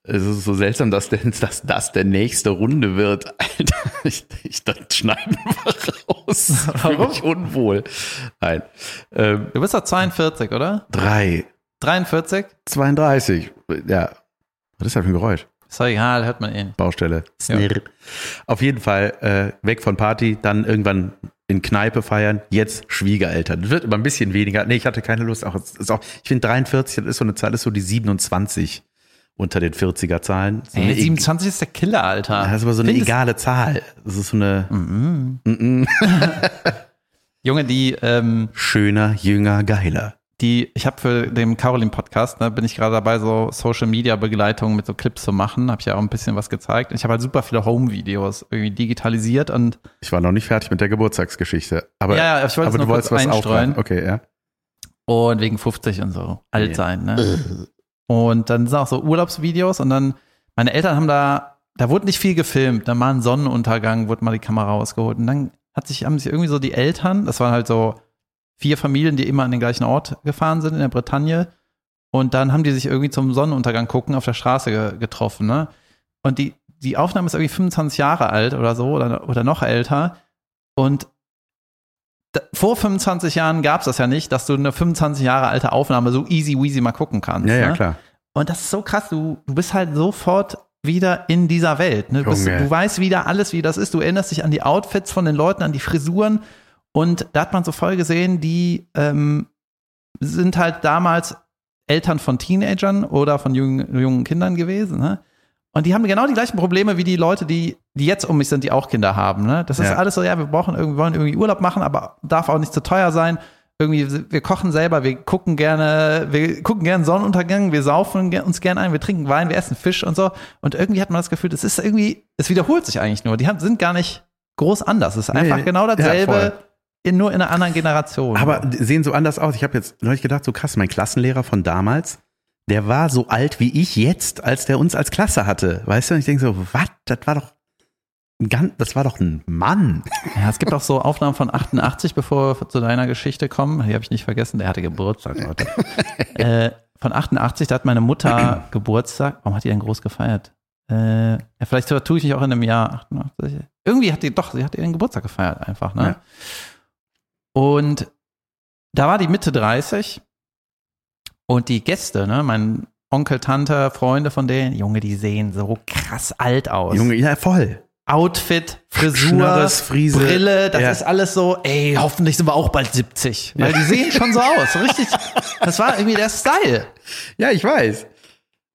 S2: es ist so seltsam, dass, denn, dass das der nächste Runde wird. Alter, ich, ich das schneiden wir raus. Warum? mich unwohl. Nein.
S1: Ähm, du bist doch 42, oder?
S2: Drei.
S1: 43?
S2: 32. Ja. Was ist das für ein Geräusch?
S1: Ist doch egal, hört man eh.
S2: Baustelle. Ja. Auf jeden Fall äh, weg von Party, dann irgendwann in Kneipe feiern, jetzt Schwiegereltern. Das wird immer ein bisschen weniger. Nee, ich hatte keine Lust. Auch, auch, ich finde 43, das ist so eine Zahl, ist so die 27 unter den 40er Zahlen. So
S1: Ey, 27 ist der Killer, Alter.
S2: Das ist aber so eine Find egale Zahl. Das ist so eine. Mm -mm. Mm
S1: Junge, die ähm,
S2: schöner, jünger, geiler
S1: die, ich habe für den Caroline-Podcast, ne, bin ich gerade dabei, so Social-Media-Begleitung mit so Clips zu machen. Habe ich ja auch ein bisschen was gezeigt. Ich habe halt super viele Home-Videos irgendwie digitalisiert und.
S2: Ich war noch nicht fertig mit der Geburtstagsgeschichte. Aber,
S1: ja, ja ich wollte aber du wolltest was einstreuen.
S2: Okay, ja.
S1: Und wegen 50 und so. Alt sein, ne? Und dann sind auch so Urlaubsvideos und dann, meine Eltern haben da, da wurde nicht viel gefilmt. Da mal ein Sonnenuntergang, wurde mal die Kamera rausgeholt. Und dann hat sich, haben sich irgendwie so die Eltern, das waren halt so vier Familien, die immer an den gleichen Ort gefahren sind in der Bretagne. Und dann haben die sich irgendwie zum Sonnenuntergang gucken auf der Straße ge getroffen. Ne? Und die, die Aufnahme ist irgendwie 25 Jahre alt oder so oder, oder noch älter. Und vor 25 Jahren gab es das ja nicht, dass du eine 25 Jahre alte Aufnahme so easy weasy mal gucken kannst.
S2: Ja, ja,
S1: ne?
S2: klar.
S1: Und das ist so krass. Du, du bist halt sofort wieder in dieser Welt. Ne? Du, bist, du weißt wieder alles, wie das ist. Du erinnerst dich an die Outfits von den Leuten, an die Frisuren. Und da hat man so voll gesehen, die ähm, sind halt damals Eltern von Teenagern oder von jungen, jungen Kindern gewesen. Ne? Und die haben genau die gleichen Probleme wie die Leute, die, die jetzt um mich sind, die auch Kinder haben. Ne? Das ist ja. alles so, ja, wir brauchen irgendwie, wollen irgendwie Urlaub machen, aber darf auch nicht zu teuer sein. Irgendwie, wir kochen selber, wir gucken gerne, wir gucken gerne Sonnenuntergang, wir saufen uns gerne ein, wir trinken Wein, wir essen Fisch und so. Und irgendwie hat man das Gefühl, das ist irgendwie, es wiederholt sich eigentlich nur. Die haben, sind gar nicht groß anders. Es ist einfach nee, genau dasselbe. Ja, in, nur in einer anderen Generation.
S2: Aber sehen so anders aus. Ich habe jetzt neulich gedacht, so krass, mein Klassenlehrer von damals, der war so alt wie ich jetzt, als der uns als Klasse hatte. Weißt du? Und ich denke so, was? Das war doch ein das war doch ein Mann.
S1: Ja, es gibt auch so Aufnahmen von 88, bevor wir zu deiner Geschichte kommen. Die habe ich nicht vergessen. Der hatte Geburtstag heute. äh, von 88, da hat meine Mutter Geburtstag. Warum hat die denn groß gefeiert? Äh, ja, vielleicht tue ich dich auch in einem Jahr 88. Irgendwie hat die, doch, sie hat ihren Geburtstag gefeiert einfach, ne? Ja. Und da war die Mitte 30 und die Gäste, ne, mein Onkel, Tante, Freunde von denen, Junge, die sehen so krass alt aus.
S2: Junge, ja, voll.
S1: Outfit, Frisur,
S2: Friese.
S1: Brille, das ja. ist alles so, ey, hoffentlich sind wir auch bald 70. Weil ja. die sehen schon so aus, richtig. Das war irgendwie der Style.
S2: Ja, ich weiß.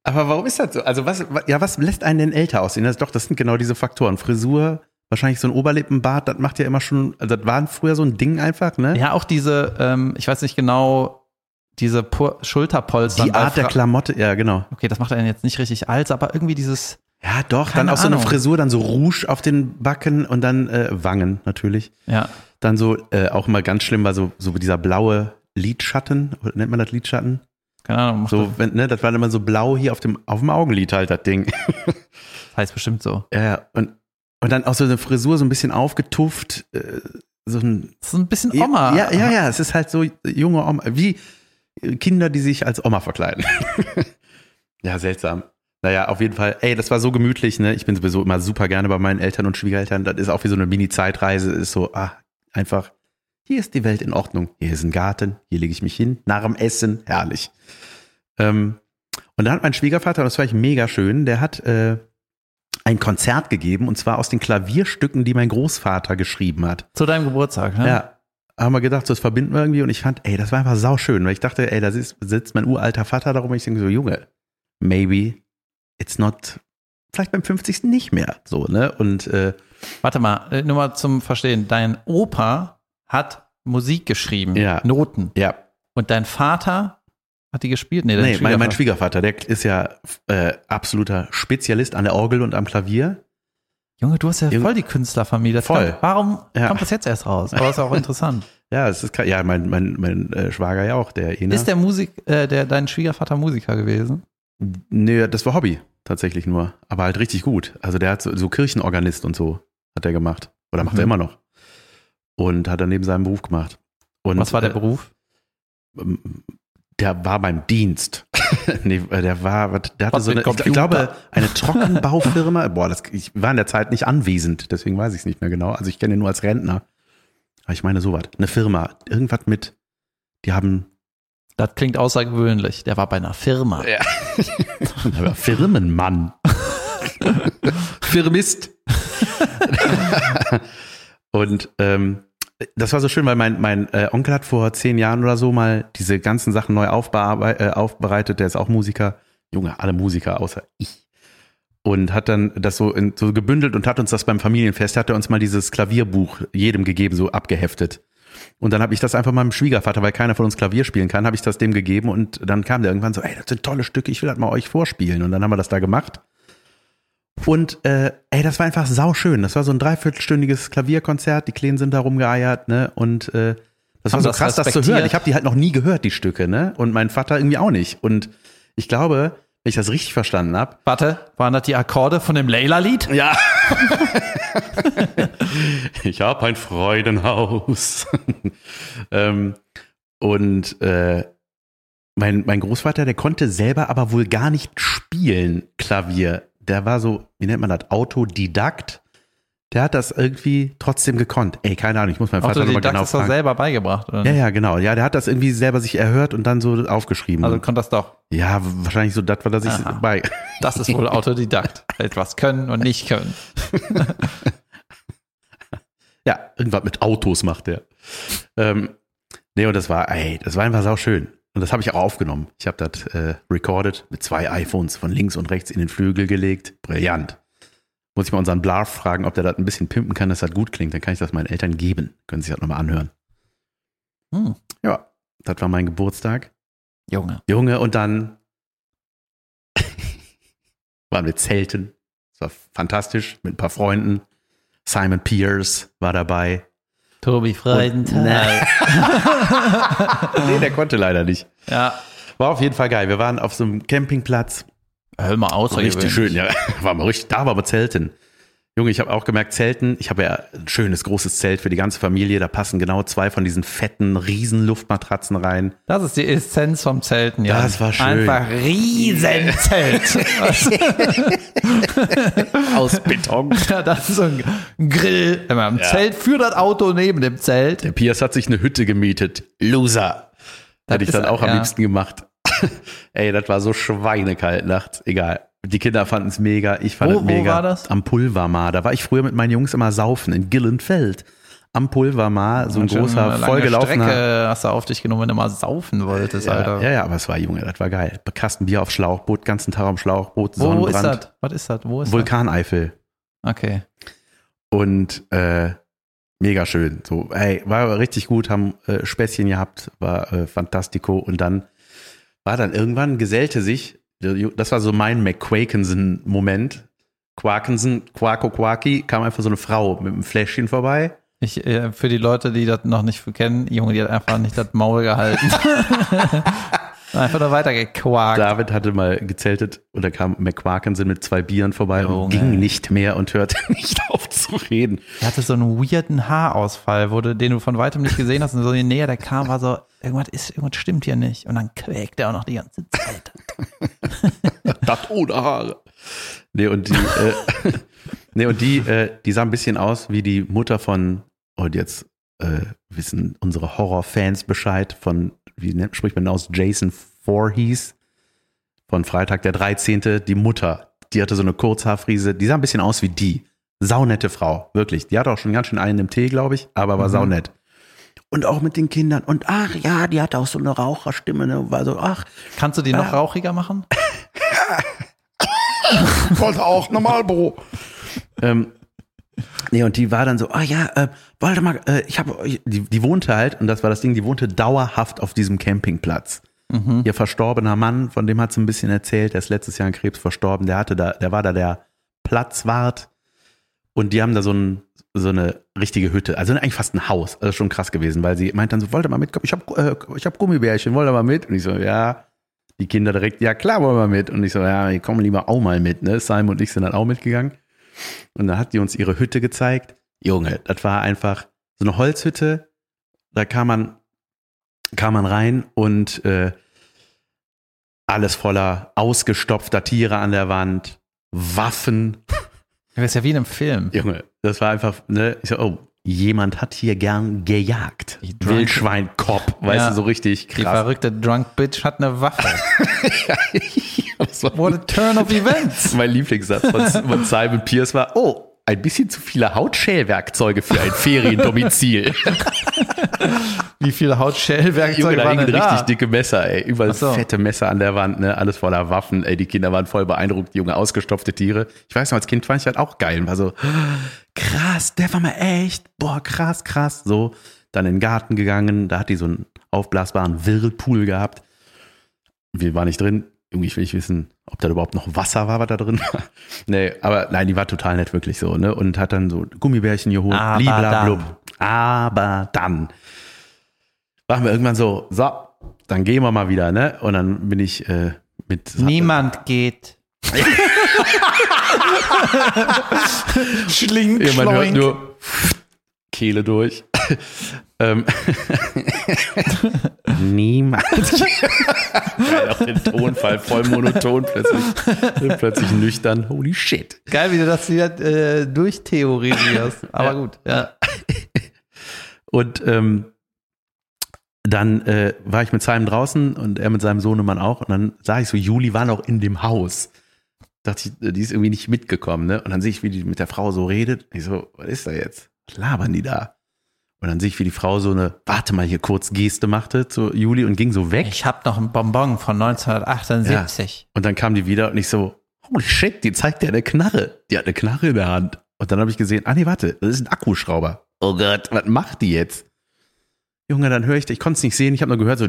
S2: Aber warum ist das so? Also was, ja, was lässt einen denn älter aussehen? Das, doch, das sind genau diese Faktoren. Frisur, Wahrscheinlich so ein Oberlippenbart, das macht ja immer schon, also das war früher so ein Ding einfach, ne?
S1: Ja, auch diese, ähm, ich weiß nicht genau, diese Pur Schulterpolster.
S2: Die Art der Klamotte, ja, genau.
S1: Okay, das macht einen jetzt nicht richtig alt, aber irgendwie dieses.
S2: Ja, doch, dann auch so eine Frisur, dann so Rouge auf den Backen und dann äh, Wangen natürlich.
S1: Ja.
S2: Dann so, äh, auch mal ganz schlimm war so, so dieser blaue Lidschatten, nennt man das Lidschatten?
S1: Keine Ahnung.
S2: So, wenn, ne, das war immer so blau hier auf dem, auf dem Augenlid halt, das Ding.
S1: das heißt bestimmt so.
S2: Ja, und und dann auch so eine Frisur so ein bisschen aufgetufft. Äh, so ein,
S1: so ein bisschen Oma.
S2: Ja, ja, ja, es ist halt so junge Oma, wie Kinder, die sich als Oma verkleiden. ja, seltsam. Naja, auf jeden Fall, ey, das war so gemütlich, ne? Ich bin sowieso immer super gerne bei meinen Eltern und Schwiegereltern. Das ist auch wie so eine Mini-Zeitreise, ist so, ah, einfach, hier ist die Welt in Ordnung. Hier ist ein Garten, hier lege ich mich hin, nach dem Essen, herrlich. Ähm, und dann hat mein Schwiegervater, das war ich mega schön, der hat äh, ein Konzert gegeben und zwar aus den Klavierstücken, die mein Großvater geschrieben hat.
S1: Zu deinem Geburtstag, ne?
S2: Ja. Haben wir gedacht, so, das verbinden wir irgendwie und ich fand, ey, das war einfach sauschön, weil ich dachte, ey, da sitzt mein uralter Vater darum und ich denke so, Junge, maybe it's not, vielleicht beim 50. nicht mehr, so, ne? Und, äh,
S1: Warte mal, äh, nur mal zum Verstehen, dein Opa hat Musik geschrieben,
S2: ja.
S1: Noten.
S2: Ja.
S1: Und dein Vater hat die gespielt?
S2: Nee, nee mein, mein, Schwiegervater, der ist ja äh, absoluter Spezialist an der Orgel und am Klavier.
S1: Junge, du hast ja voll die Künstlerfamilie.
S2: voll.
S1: Kann, warum ja. kommt das jetzt erst raus? Aber ist auch interessant.
S2: ja, es ist ja mein mein mein äh, Schwager ja auch der Ena.
S1: Ist der Musik äh, der dein Schwiegervater Musiker gewesen?
S2: Nee, das war Hobby tatsächlich nur, aber halt richtig gut. Also der hat so, so Kirchenorganist und so hat er gemacht oder macht mhm. er immer noch und hat er neben seinem Beruf gemacht. Und,
S1: Was war der äh, Beruf?
S2: Der war beim Dienst. nee, der war, der hatte
S1: Was
S2: so eine, ich, glaube, eine Trockenbaufirma. Boah, das, ich war in der Zeit nicht anwesend, deswegen weiß ich es nicht mehr genau. Also ich kenne ihn nur als Rentner. Aber ich meine sowas. Eine Firma, irgendwas mit, die haben
S1: Das klingt außergewöhnlich. Der war bei einer Firma.
S2: Ja. Der war Firmenmann. Firmist. Und ähm, das war so schön, weil mein, mein äh, Onkel hat vor zehn Jahren oder so mal diese ganzen Sachen neu äh, aufbereitet. Der ist auch Musiker. Junge, alle Musiker außer ich. Und hat dann das so, in, so gebündelt und hat uns das beim Familienfest, hat er uns mal dieses Klavierbuch jedem gegeben, so abgeheftet. Und dann habe ich das einfach meinem Schwiegervater, weil keiner von uns Klavier spielen kann, habe ich das dem gegeben und dann kam der irgendwann so, ey, das sind tolle Stücke, ich will das mal euch vorspielen. Und dann haben wir das da gemacht. Und äh, ey, das war einfach sauschön. Das war so ein dreiviertelstündiges Klavierkonzert, die Kleinen sind da rumgeeiert, ne? Und äh, das war so
S1: das
S2: krass, das zu hören. Ich habe die halt noch nie gehört, die Stücke, ne? Und mein Vater irgendwie auch nicht. Und ich glaube, wenn ich das richtig verstanden habe,
S1: Warte, waren das die Akkorde von dem Layla-Lied?
S2: ja. ich habe ein Freudenhaus. ähm, und äh, mein, mein Großvater, der konnte selber aber wohl gar nicht spielen, Klavier. Der war so, wie nennt man das, Autodidakt. Der hat das irgendwie trotzdem gekonnt. Ey, keine Ahnung, ich muss meinen Vater nochmal
S1: Autodidakt
S2: genau
S1: ist doch
S2: fragen.
S1: selber beigebracht, oder?
S2: Ja, ja, genau. Ja, der hat das irgendwie selber sich erhört und dann so aufgeschrieben.
S1: Also konnte das doch.
S2: ja, wahrscheinlich so das, was er sich
S1: Aha.
S2: bei.
S1: Das ist wohl Autodidakt. Etwas können und nicht können.
S2: Ja, irgendwas mit Autos macht der. Ähm, nee, und das war, ey, das war einfach sau schön. Und das habe ich auch aufgenommen. Ich habe das äh, recorded mit zwei iPhones von links und rechts in den Flügel gelegt. Brillant. Muss ich mal unseren Blarf fragen, ob der das ein bisschen pimpen kann, dass das gut klingt. Dann kann ich das meinen Eltern geben. Können sich das nochmal anhören.
S1: Hm,
S2: Ja, das war mein Geburtstag.
S1: Junge.
S2: Junge, und dann waren wir zelten. Das war fantastisch mit ein paar Freunden. Simon Pierce war dabei.
S1: Tobi Freudenthal.
S2: nee, der konnte leider nicht.
S1: Ja.
S2: War auf jeden Fall geil. Wir waren auf so einem Campingplatz.
S1: Hör mal außergewöhnlich.
S2: Richtig schön, ja. War mal richtig, da war aber Zelten. Junge, ich habe auch gemerkt, Zelten, ich habe ja ein schönes großes Zelt für die ganze Familie. Da passen genau zwei von diesen fetten Riesenluftmatratzen rein.
S1: Das ist die Essenz vom Zelten, ja.
S2: Das war schön.
S1: Einfach Riesenzelt.
S2: Aus Beton.
S1: ja, das ist so ein Grill. Immer im
S2: Ja.
S1: Zelt für das Auto neben dem Zelt.
S2: Der Piers hat sich eine Hütte gemietet. Loser. Hätte ich dann auch am
S1: ja.
S2: liebsten gemacht. Ey, das war so schweinekalt nachts. Egal. Die Kinder fanden es mega. Ich fand
S1: Wo-
S2: es
S1: wo
S2: mega.
S1: war das?
S2: Am Pulvermar. Da war ich früher mit meinen Jungs immer saufen in Gillenfeld. Am Pulvermar, so ein großer, vollgelaufener.
S1: Strecke hast du auf dich genommen, wenn du mal saufen wolltest,
S2: Ja,
S1: Alter.
S2: ja, ja, aber es war Junge, das war geil. Kasten Bier auf Schlauchboot, ganzen Tag am Schlauchboot,
S1: Wo ist
S2: Sonnenbrand,
S1: das? Was ist das? Wo ist
S2: Vulkaneifel
S1: das? Okay.
S2: und äh, mega schön. So, ey, war richtig gut, haben äh, Späßchen gehabt, war äh, fantastico und dann war dann irgendwann gesellte sich, das war so mein McQuakenson-Moment. Quakenson, Quako Quaki, kam einfach so eine Frau mit einem Fläschchen vorbei.
S1: Ich, äh, für die Leute, die das noch nicht kennen, Junge, die hat einfach nicht das Maul gehalten. einfach nur weitergequakt.
S2: David hatte mal gezeltet und da kam McQuakenson mit zwei Bieren vorbei und
S1: Junge.
S2: ging nicht mehr und hörte nicht auf zu reden.
S1: Er hatte so einen weirden Haarausfall, du, den du von weitem nicht gesehen hast und so je näher der kam, war so, irgendwas ist, irgendwas stimmt hier nicht. Und dann quäkt er auch noch die ganze Zeit.
S2: Das ohne Haare. Nee, und die, äh, nee, und die, äh, die sah ein bisschen aus wie die Mutter von, und jetzt äh, wissen unsere Horrorfans Bescheid von, wie nennt, spricht man aus, Jason Voorhees von Freitag der 13., die Mutter. Die hatte so eine Kurzhaarfriese, die sah ein bisschen aus wie die. Saunette Frau, wirklich. Die hatte auch schon ganz schön einen im Tee, glaube ich, aber war
S1: Mhm.
S2: saunett. Und auch mit den Kindern. Und ach ja, die hatte auch so eine Raucherstimme, ne? War so, ach,
S1: Kannst du die noch rauchiger machen?
S2: wollte auch normal, Bro. ähm, nee, und die war dann so, ah ja, äh, Waldemar, äh, ich habe, die, die wohnte halt, und das war das Ding, die wohnte dauerhaft auf diesem Campingplatz. Ihr verstorbener Mann, von dem hat sie ein bisschen erzählt, der ist letztes Jahr an Krebs verstorben, der hatte da, der war da der Platzwart und die haben da so, ein, so eine richtige Hütte, also eigentlich fast ein Haus, also schon krass gewesen, weil sie meint dann so, wollt ihr mal mitkommen, ich habe äh, ich hab Gummibärchen, wollt ihr mal mit? Und ich so, ja, die Kinder direkt, ja klar, wollen wir mit. Und ich so, ja, wir kommen lieber auch mal mit, ne? Simon und ich sind dann auch mitgegangen. Und dann hat die uns ihre Hütte gezeigt. Junge, das war einfach so eine Holzhütte. Da kam man, kam man rein und äh, alles voller ausgestopfter Tiere an der Wand, Waffen.
S1: Das ist ja wie in einem Film.
S2: Junge, das war einfach, ne, ich so, oh, jemand hat hier gern gejagt.
S1: Die
S2: Wildschweinkopf, weißt
S1: Ja.
S2: du, so richtig
S1: Die
S2: krass.
S1: verrückte Drunk Bitch hat eine Waffe. What a turn of events.
S2: mein Lieblingssatz von, Simon Pierce war, oh, ein bisschen zu viele Hautschälwerkzeuge für ein Feriendomizil.
S1: Wie viele
S2: Junge,
S1: Hautschellwerkzeuge
S2: da
S1: waren denn
S2: richtig
S1: da?
S2: dicke Messer, ey. Überall
S1: so.
S2: fette Messer an der Wand, ne? Alles voller Waffen, ey. Die Kinder waren voll beeindruckt, Junge, ausgestopfte Tiere. Ich weiß noch, als Kind fand ich das auch geil. War so, krass, der war mal echt, boah, krass, krass. So, dann in den Garten gegangen, da hat die so einen aufblasbaren Whirlpool gehabt. Wir waren nicht drin. Irgendwie will ich wissen, ob da überhaupt noch Wasser war, was da drin war. Nee, aber nein, die war total nett, wirklich so, ne? Und hat dann so Gummibärchen geholt,
S1: Aber
S2: bliblablub.
S1: dann.
S2: Aber dann waren wir irgendwann so, so, dann gehen wir mal wieder, ne? Und dann bin ich äh, mit.
S1: Niemand geht. Schlink,
S2: Ja, man hört nur Kehle durch. Ähm, Niemand. Geil, auch den Tonfall, voll monoton plötzlich. plötzlich nüchtern. Holy shit.
S1: Geil, wie du das wieder äh, durchtheorisierst. Aber
S2: Ja.
S1: gut, ja.
S2: Und ähm, dann äh, war ich mit Simon draußen und er mit seinem Sohnemann auch. Und dann sah ich so, Juli war noch in dem Haus. Dachte ich, die ist irgendwie nicht mitgekommen. Ne? Und dann sehe ich, wie die mit der Frau so redet. Ich so, was ist da jetzt? Was labern die da? Und dann sehe ich, wie die Frau so eine, warte mal hier kurz Geste machte zu Juli und ging so weg.
S1: Ich habe noch ein Bonbon von 1978.
S2: Und dann kam die wieder und ich so, holy shit, die zeigt dir eine Knarre. Die hat eine Knarre in der Hand. Und dann habe ich gesehen, ah nee, warte, das ist ein Akkuschrauber. Oh Gott, was macht die jetzt? Junge, dann höre ich, ich konnte es nicht sehen, ich habe nur gehört so,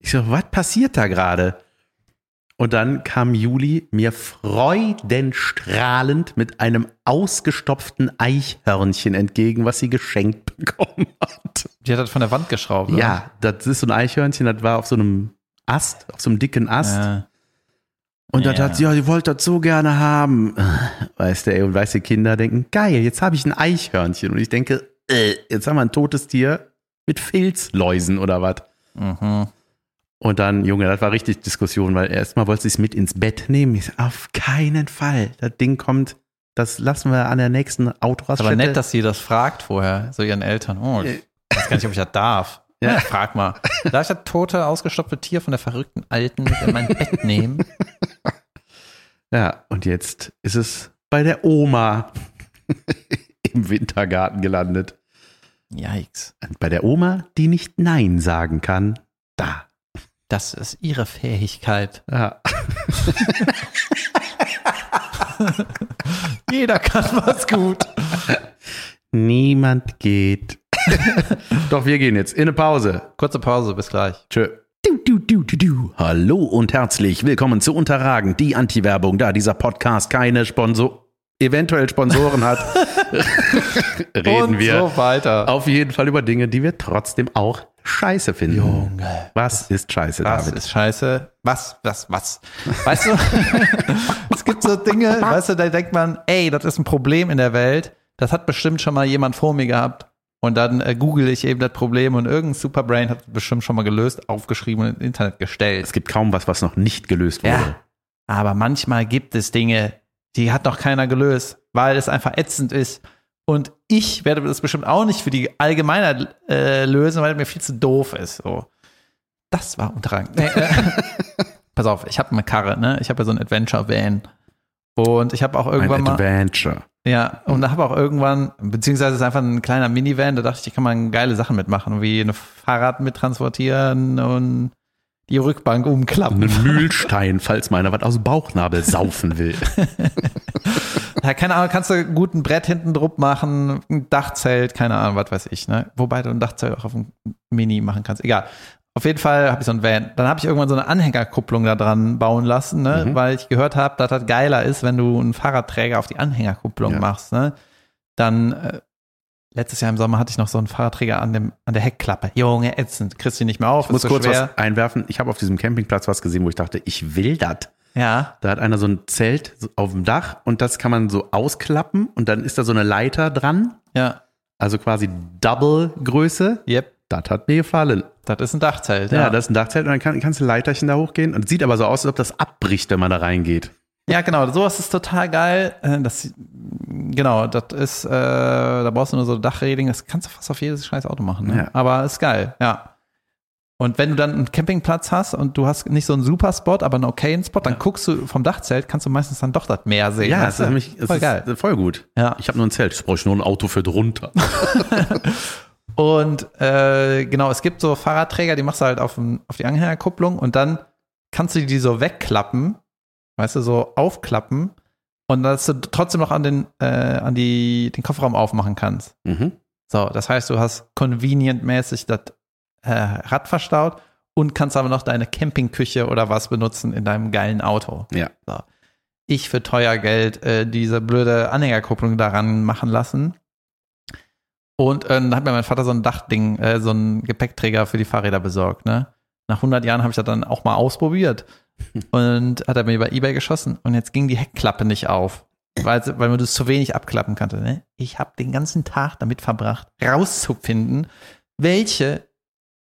S2: ich so, was passiert da gerade? Und dann kam Juli mir freudenstrahlend mit einem ausgestopften Eichhörnchen entgegen, was sie geschenkt bekommen hat.
S1: Die hat das von der Wand geschraubt. oder?
S2: Ja, das ist so ein Eichhörnchen, das war auf so einem Ast, auf so einem dicken Ast.
S1: Ja.
S2: Und dann
S1: Ja.
S2: hat sie, ja, die wollte das so gerne haben. Weißt du, ey, und weißt du, Kinder denken, geil, jetzt habe ich ein Eichhörnchen. Und ich denke, äh, jetzt haben wir ein totes Tier mit Filzläusen oder was.
S1: Mhm.
S2: Und dann, Junge, das war richtig Diskussion, weil erstmal wollte sie es mit ins Bett nehmen. Ich so, auf keinen Fall. Das Ding kommt, das lassen wir an der nächsten Autoraststätte.
S1: aber nett, dass sie das fragt vorher, so ihren Eltern. Oh, ich weiß gar nicht, ob ich das darf.
S2: Ja.
S1: Frag mal. Darf ich das tote, ausgestopfte Tier von der verrückten Alten mit in mein Bett nehmen?
S2: Ja, und jetzt ist es bei der Oma im Wintergarten gelandet.
S1: Yikes.
S2: Bei der Oma, die nicht Nein sagen kann. Da.
S1: Das ist ihre Fähigkeit.
S2: Ja.
S1: Jeder kann was gut.
S2: Niemand geht. Doch, wir gehen jetzt in eine Pause.
S1: Kurze Pause, bis gleich.
S2: Tschö. Du, du, du, du, du. Hallo und herzlich willkommen zu Unterragen, die Anti-Werbung, da dieser Podcast keine Sponsor, eventuell Sponsoren hat, reden wir
S1: so weiter.
S2: auf jeden Fall über Dinge, die wir trotzdem auch scheiße finden.
S1: Junge.
S2: Was ist scheiße,
S1: Was
S2: David?
S1: ist scheiße? Was, was, was? Weißt du, es gibt so Dinge, weißt du, da denkt man, ey, das ist ein Problem in der Welt. Das hat bestimmt schon mal jemand vor mir gehabt. Und dann äh, google ich eben das Problem und irgendein Superbrain hat es bestimmt schon mal gelöst, aufgeschrieben und ins Internet gestellt.
S2: Es gibt kaum was, was noch nicht gelöst wurde.
S1: Ja. Aber manchmal gibt es Dinge, die hat noch keiner gelöst, weil es einfach ätzend ist. Und ich werde das bestimmt auch nicht für die Allgemeinheit äh, lösen, weil mir viel zu doof ist. So. Das war Unterrang. Nee, äh, pass auf, ich habe eine Karre, ne? Ich habe ja so ein Adventure-Van. Und ich habe auch
S2: Ein
S1: irgendwann mal.
S2: Adventure.
S1: Ja, und da habe auch irgendwann, beziehungsweise es ist einfach ein kleiner Minivan, da dachte ich, da kann man geile Sachen mitmachen, wie ein Fahrrad mittransportieren und die Rückbank umklappen.
S2: Einen Mühlstein, falls mal einer was aus dem Bauchnabel saufen will.
S1: Ja, keine Ahnung, kannst du gut ein Brett hinten drauf machen, ein Dachzelt, keine Ahnung, was weiß ich, ne? Wobei du ein Dachzelt auch auf dem Mini machen kannst. Egal. Auf jeden Fall habe ich so ein Van. Dann habe ich irgendwann so eine Anhängerkupplung da dran bauen lassen, ne?
S2: Mhm.
S1: weil ich gehört habe, dass das geiler ist, wenn du einen Fahrradträger auf die Anhängerkupplung
S2: Ja.
S1: machst. Ne? Dann äh, letztes Jahr im Sommer hatte ich noch so einen Fahrradträger an, dem, an der Heckklappe. Junge, ätzend, kriegst du nicht mehr auf,
S2: Ich muss
S1: so
S2: kurz
S1: schwer.
S2: was einwerfen. Ich habe auf diesem Campingplatz was gesehen, wo ich dachte, ich will das.
S1: Ja,
S2: Da hat einer so ein Zelt auf dem Dach und das kann man so ausklappen und dann ist da so eine Leiter dran.
S1: ja,
S2: Also quasi Double Größe.
S1: yep.
S2: Das hat mir gefallen.
S1: Das ist ein Dachzelt.
S2: Ja, das ist ein Dachzelt und dann kann, kannst du Leiterchen da hochgehen und es sieht aber so aus, als ob das abbricht, wenn man da reingeht.
S1: Ja, genau, sowas ist total geil. Äh, Das, genau, das ist, äh, da brauchst du nur so Dachreling, das kannst du fast auf jedes scheiß Auto machen. Ne?
S2: Ja.
S1: Aber ist geil, ja. Und wenn du dann einen Campingplatz hast und du hast nicht so einen super Spot, aber einen okayen Spot, dann guckst du vom Dachzelt, kannst du meistens dann doch das Meer sehen.
S2: Ja, das ist nämlich
S1: voll geil.
S2: voll gut.
S1: Ja.
S2: Ich habe nur ein Zelt, ich brauche nur ein Auto für drunter.
S1: Und äh, genau, es gibt so Fahrradträger, die machst du halt auf, auf die Anhängerkupplung und dann kannst du die so wegklappen, weißt du, so aufklappen und dass du trotzdem noch an den, äh, an die, den Kofferraum aufmachen kannst.
S2: Mhm.
S1: So, das heißt, du hast convenient-mäßig das äh, Rad verstaut und kannst aber noch deine Campingküche oder was benutzen in deinem geilen Auto.
S2: Ja.
S1: So. Ich für teuer Geld äh, diese blöde Anhängerkupplung daran machen lassen. Und äh, dann hat mir mein Vater so ein Dachding, äh, so ein Gepäckträger für die Fahrräder besorgt. Ne? Nach 100 Jahren habe ich das dann auch mal ausprobiert. Und hat er mir bei Ebay geschossen und jetzt ging die Heckklappe nicht auf, weil, weil man das zu wenig abklappen konnte. Ne? Ich habe den ganzen Tag damit verbracht, rauszufinden, welche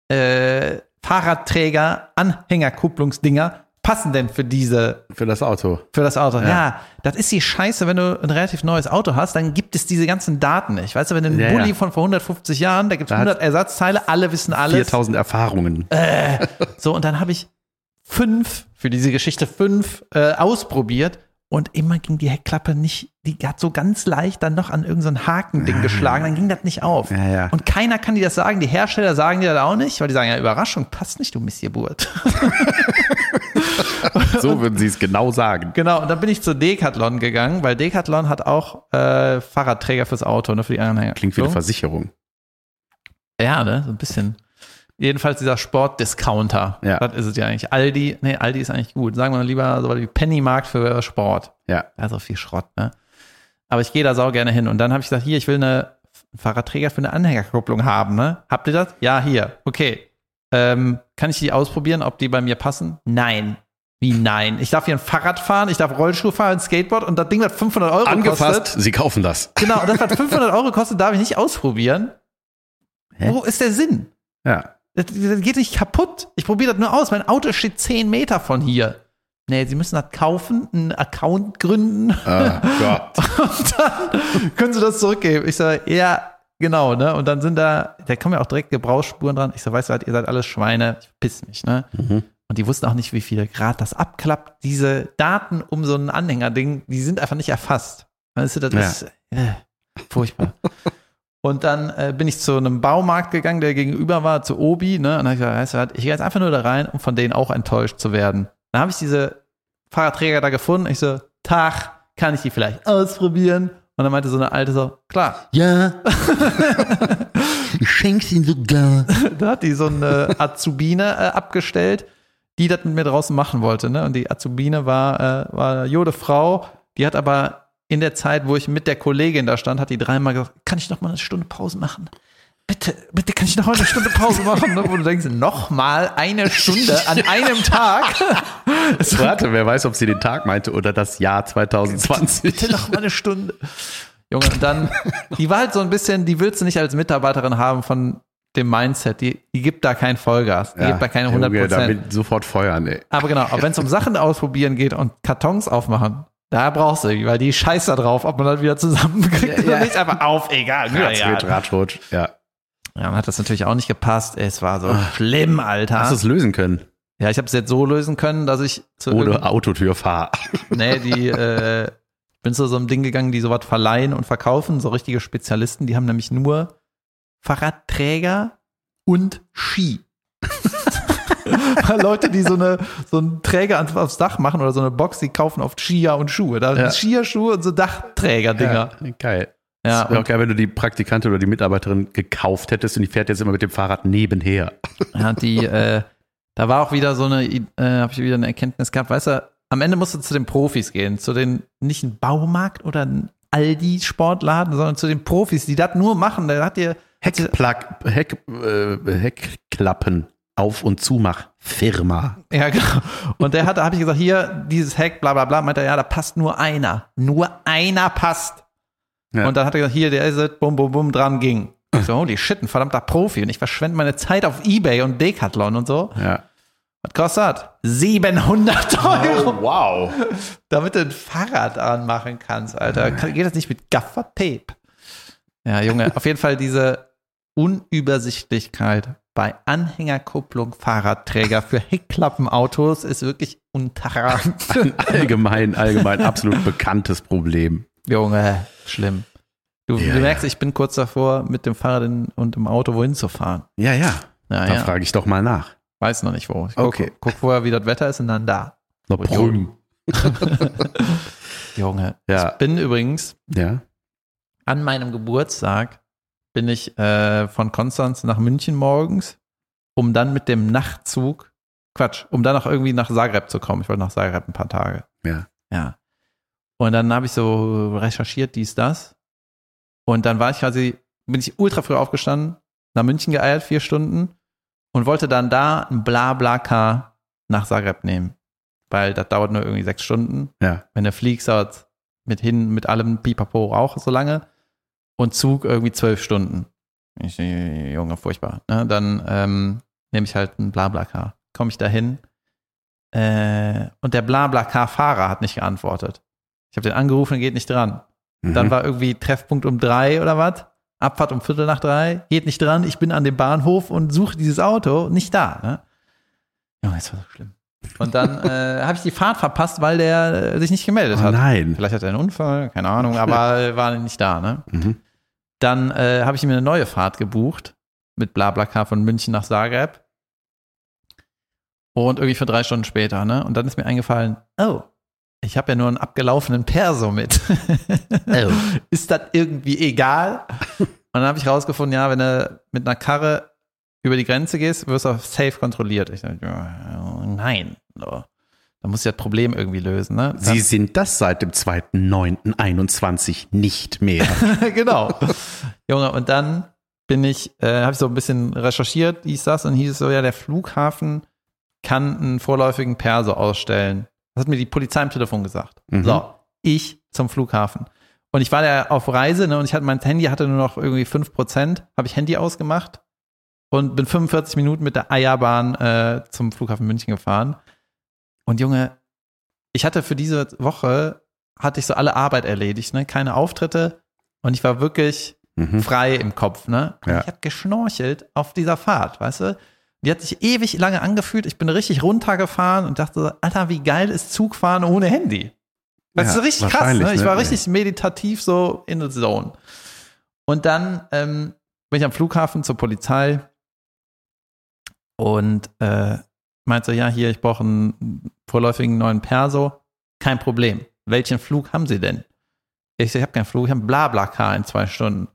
S1: äh, Fahrradträger, Anhängerkupplungsdinger passen denn für diese
S2: Für das Auto.
S1: für das Auto. Ja.
S2: Ja.
S1: das ist die Scheiße, wenn du ein relativ neues Auto hast, dann gibt es diese ganzen Daten nicht. Weißt du, wenn du einen
S2: Ja,
S1: Bulli
S2: ja.
S1: von vor 150 Jahren, da gibt es
S2: Da hat-
S1: 100 Ersatzteile, alle wissen alles.
S2: 4000 Erfahrungen.
S1: So, und dann habe ich fünf, für diese Geschichte fünf äh, ausprobiert und immer ging die Heckklappe nicht, die hat so ganz leicht dann noch an irgendein so Hakending geschlagen, dann ging das nicht auf.
S2: Ja, ja.
S1: Und keiner kann dir das sagen, die Hersteller sagen dir das auch nicht, weil die sagen, ja, Überraschung, passt nicht, du Missgeburt.
S2: So würden sie es genau sagen.
S1: Genau, und dann bin ich zu Decathlon gegangen, weil Decathlon hat auch äh, Fahrradträger fürs Auto, ne, für die Anhänger.
S2: Klingt wie eine. Versicherung.
S1: Ja, ne, so ein bisschen. Jedenfalls dieser Sportdiscounter.
S2: Ja.
S1: Das ist es ja eigentlich. Aldi, nee, Aldi ist eigentlich gut. Sagen wir lieber so wie Pennymarkt für Sport.
S2: Ja.
S1: Also viel Schrott, ne? Aber ich gehe da sau gerne hin. Und dann habe ich gesagt, hier, ich will eine Fahrradträger für eine Anhängerkupplung haben, ne? Habt ihr das? Ja, hier. Okay. Ähm, kann ich die ausprobieren, ob die bei mir passen? Nein. Wie nein? Ich darf hier ein Fahrrad fahren, ich darf Rollschuh fahren, Skateboard und das Ding hat 500 Euro
S2: Angefasst,
S1: kostet.
S2: sie kaufen das.
S1: Genau, und das hat 500 Euro kostet, darf ich nicht ausprobieren.
S2: Hä?
S1: Wo ist der Sinn?
S2: Ja.
S1: Das, das geht nicht kaputt. Ich probiere das nur aus. Mein Auto steht 10 Meter von hier. Nee, Sie müssen das kaufen, einen Account gründen
S2: Ah, Gott.
S1: und dann können Sie das zurückgeben. Ich sage, ja, genau, ne? Und dann sind da, da kommen ja auch direkt Gebrauchsspuren dran. Ich so, weißt du ihr seid alles Schweine, ich piss mich, ne?
S2: Mhm.
S1: Und die wussten auch nicht, wie viel Grad das abklappt. Diese Daten um so ein Anhängerding, die sind einfach nicht erfasst. Weißt du, das
S2: Ja.
S1: ist äh, furchtbar. Und dann äh, bin ich zu einem Baumarkt gegangen, der gegenüber war, zu Obi, ne? Und dann habe ich gesagt, weißt du was, ich gehe jetzt einfach nur da rein, um von denen auch enttäuscht zu werden. Dann habe ich diese Fahrradträger da gefunden. Ich so, Tag, kann ich die vielleicht ausprobieren? Und dann meinte so eine alte so, klar.
S3: Ja. ich schenk's ihm sogar.
S1: Da hat die so eine Azubine äh, abgestellt, die das mit mir draußen machen wollte. Ne? Und die Azubine war, äh, war eine Jode Frau, die hat aber in der Zeit, wo ich mit der Kollegin da stand, hat die dreimal gesagt, kann ich noch mal eine Stunde Pause machen? Bitte, bitte kann ich noch mal eine Stunde Pause machen? Ne? Wo du denkst, noch mal eine Stunde an einem Tag?
S2: Warte, wer weiß, ob sie den Tag meinte oder das Jahr 2020.
S1: Bitte noch mal eine Stunde. Junge, und dann, die war halt so ein bisschen, die willst du nicht als Mitarbeiterin haben von dem Mindset. Die, die gibt da kein Vollgas. Die gibt da keine 100
S2: Junge, Da
S1: Prozent.
S2: will sofort feuern, ey.
S1: Aber genau, aber wenn es um Sachen ausprobieren geht und Kartons aufmachen, da brauchst du weil die scheißt da drauf, ob man das wieder zusammenkriegt
S2: Ja, ja.
S1: oder nicht. Einfach auf, egal. Ja, ja.
S2: Ratschwitsch, Ratschwitsch. Ja.
S1: ja, dann hat das natürlich auch nicht gepasst. Es war so schlimm, Alter.
S2: Hast du es lösen können?
S1: Ja, ich habe es jetzt so lösen können, dass ich zu
S2: Ohne Autotür fahr.
S1: Nee, die, äh, ich bin zu so einem Ding gegangen, die sowas verleihen und verkaufen, so richtige Spezialisten, die haben nämlich nur Fahrradträger und Ski. Leute, die so eine so einen Träger aufs Dach machen oder so eine Box, die kaufen oft Skier und Schuhe. Da
S2: Ja.
S1: sind Skierschuhe und so Dachträger-Dinger.
S2: Ja, geil.
S1: Ja,
S2: wäre auch geil, wenn du die Praktikantin oder die Mitarbeiterin gekauft hättest und die fährt jetzt immer mit dem Fahrrad nebenher.
S1: ja, die, äh, da war auch wieder so eine, äh, habe ich wieder eine Erkenntnis gehabt, weißt du, am Ende musst du zu den Profis gehen, zu den, nicht ein Baumarkt oder ein Aldi-Sportladen, sondern zu den Profis, die das nur machen. Da hat dir,
S2: Heckplug, Heck, äh, Heckklappen auf- und zumach Firma.
S1: Ja, genau. Und der hatte, habe ich gesagt, hier, dieses Heck, bla bla bla, meinte er, ja, da passt nur einer. Nur einer passt.
S2: Ja.
S1: Und dann hat er gesagt, hier, der ist es, bum, bum, bum, dran ging. Ich so, holy shit, ein verdammter Profi. Und ich verschwende meine Zeit auf Ebay und Decathlon und so.
S2: Ja.
S1: Was kostet das? 700 Euro.
S2: wow.
S1: Damit du ein Fahrrad anmachen kannst, Alter. Geht das nicht mit Gaffer-Tape? Ja, Junge, auf jeden Fall diese Unübersichtlichkeit bei Anhängerkupplung Fahrradträger für Heckklappenautos ist wirklich unterragend.
S2: Allgemein, allgemein absolut bekanntes Problem.
S1: Junge, schlimm. Du,
S2: Ja,
S1: du merkst,
S2: ja.
S1: ich bin kurz davor, mit dem Fahrrad in, und im Auto wohin zu fahren.
S2: Ja, ja.
S1: Ja,
S2: Da frage ich doch mal nach.
S1: Weiß noch nicht wo. Ich guck,
S2: Okay.
S1: guck vorher, wie das Wetter ist und dann da.
S2: Na, Brüm.
S1: Junge. Ich bin übrigens
S2: Ja.
S1: an meinem Geburtstag bin ich äh, von Konstanz nach München morgens, um dann mit dem Nachtzug, Quatsch, um dann noch irgendwie nach Zagreb zu kommen. Ich wollte nach Zagreb ein paar Tage.
S2: Ja.
S1: Ja. Und dann habe ich so recherchiert, dies, das. Und dann war ich quasi, bin ich ultra früh aufgestanden, nach München geeiert, vier Stunden und wollte dann da ein Blabla-Car nach Zagreb nehmen. Weil das dauert nur irgendwie sechs Stunden.
S2: Ja.
S1: Wenn du fliegst, dauert mit hin, mit allem Pipapo auch so lange. Und Zug irgendwie zwölf Stunden. Ich, Junge, furchtbar. Ne? Dann ähm, nehme ich halt ein Blabla-Car. Komme ich dahin. Äh, und der Blabla-Car-Fahrer hat nicht geantwortet. Ich habe den angerufen, geht nicht dran. Dann
S2: Mhm.
S1: war irgendwie Treffpunkt um drei oder was. Abfahrt um Viertel nach drei. Geht nicht dran. Ich bin an dem Bahnhof und suche dieses Auto. Nicht da. Ne? Junge, das war so schlimm. Und dann äh, habe ich die Fahrt verpasst, weil der äh, sich nicht gemeldet
S2: oh,
S1: hat.
S2: nein.
S1: Vielleicht hat er einen Unfall, keine Ahnung, aber war nicht da. Ne?
S2: Mhm.
S1: Dann äh, habe ich mir eine neue Fahrt gebucht mit BlaBlaCar von München nach Zagreb. Und irgendwie für drei Stunden später, ne? Und dann ist mir eingefallen, oh, ich habe ja nur einen abgelaufenen Perso mit.
S2: Oh.
S1: Ist das irgendwie egal? Und dann habe ich rausgefunden, ja, wenn du mit einer Karre über die Grenze gehst, wirst du auch safe kontrolliert. Ich dachte, nein. So. Da muss ich das Problem irgendwie lösen, ne?
S2: Sie sind das seit dem 2.9.21 nicht mehr.
S1: genau. Junge, und dann bin ich, äh, habe ich so ein bisschen recherchiert, dies, das, und hieß es so, ja, der Flughafen kann einen vorläufigen Perso ausstellen. Das hat mir die Polizei am Telefon gesagt.
S2: Mhm.
S1: So, ich zum Flughafen. Und ich war da auf Reise, ne, und ich hatte mein Handy hatte nur noch irgendwie 5%, habe ich Handy ausgemacht und bin 45 Minuten mit der Eierbahn äh, zum Flughafen München gefahren. Und Junge, ich hatte für diese Woche, hatte ich so alle Arbeit erledigt, ne? Keine Auftritte. Und ich war wirklich
S2: Mhm.
S1: frei im Kopf, ne?
S2: Ja.
S1: Ich habe geschnorchelt auf dieser Fahrt, weißt du? Die hat sich ewig lange angefühlt. Ich bin richtig runtergefahren und dachte so, Alter, wie geil ist Zugfahren ohne Handy? Das
S2: Ja,
S1: ist richtig krass, ne? Ich
S2: ne?
S1: war
S2: Ja.
S1: richtig meditativ so in the zone. Und dann ähm, bin ich am Flughafen zur Polizei und äh, meinte so, ja, hier, ich brauche einen vorläufigen neuen Perso. Kein Problem. Welchen Flug haben Sie denn? Ich so, ich habe keinen Flug, ich habe einen Blabla-Car in zwei Stunden.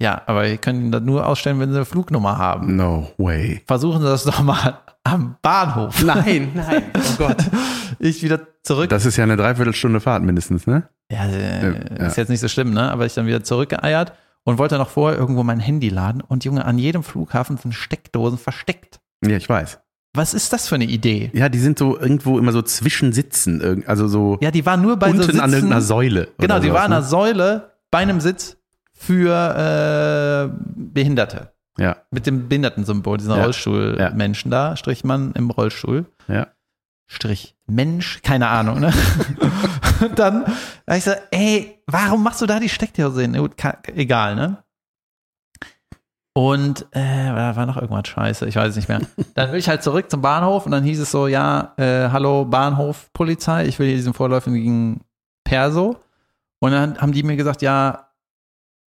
S1: Ja, aber könnt ihn das nur ausstellen, wenn Sie eine Flugnummer haben.
S2: No way.
S1: Versuchen Sie das doch mal am Bahnhof.
S2: Nein, nein. Oh Gott.
S1: Ich wieder zurück.
S2: Das ist ja eine Dreiviertelstunde Fahrt mindestens, ne?
S1: Ja, äh,
S2: Ja.
S1: ist jetzt nicht so schlimm, ne? Aber ich dann wieder zurückgeeiert und wollte noch vorher irgendwo mein Handy laden und Junge, an jedem Flughafen sind Steckdosen versteckt.
S2: Ja, ich weiß.
S1: Was ist das für eine Idee?
S2: Ja, die sind so irgendwo immer so zwischen Sitzen, also so
S1: Ja, die waren nur bei so
S2: unten
S1: Sitzen.
S2: an irgendeiner Säule.
S1: Genau, die
S2: sowas,
S1: waren an einer
S2: ne?
S1: Säule bei einem Sitz für äh, Behinderte.
S2: Ja,
S1: Mit dem Behindertensymbol, diesen
S2: Ja.
S1: Rollstuhlmenschen da, Strichmann im Rollstuhl.
S2: ja.
S1: Strich Mensch, keine Ahnung, ne? Und dann war ich so, ey, warum machst du da die Steckdose hin? Egal, ne? Und äh, da war noch irgendwas scheiße, ich weiß es nicht mehr. Dann will ich halt zurück zum Bahnhof und dann hieß es so, ja, äh, hallo Bahnhof Polizei, ich will hier diesen vorläufigen Perso. Und dann haben die mir gesagt, ja,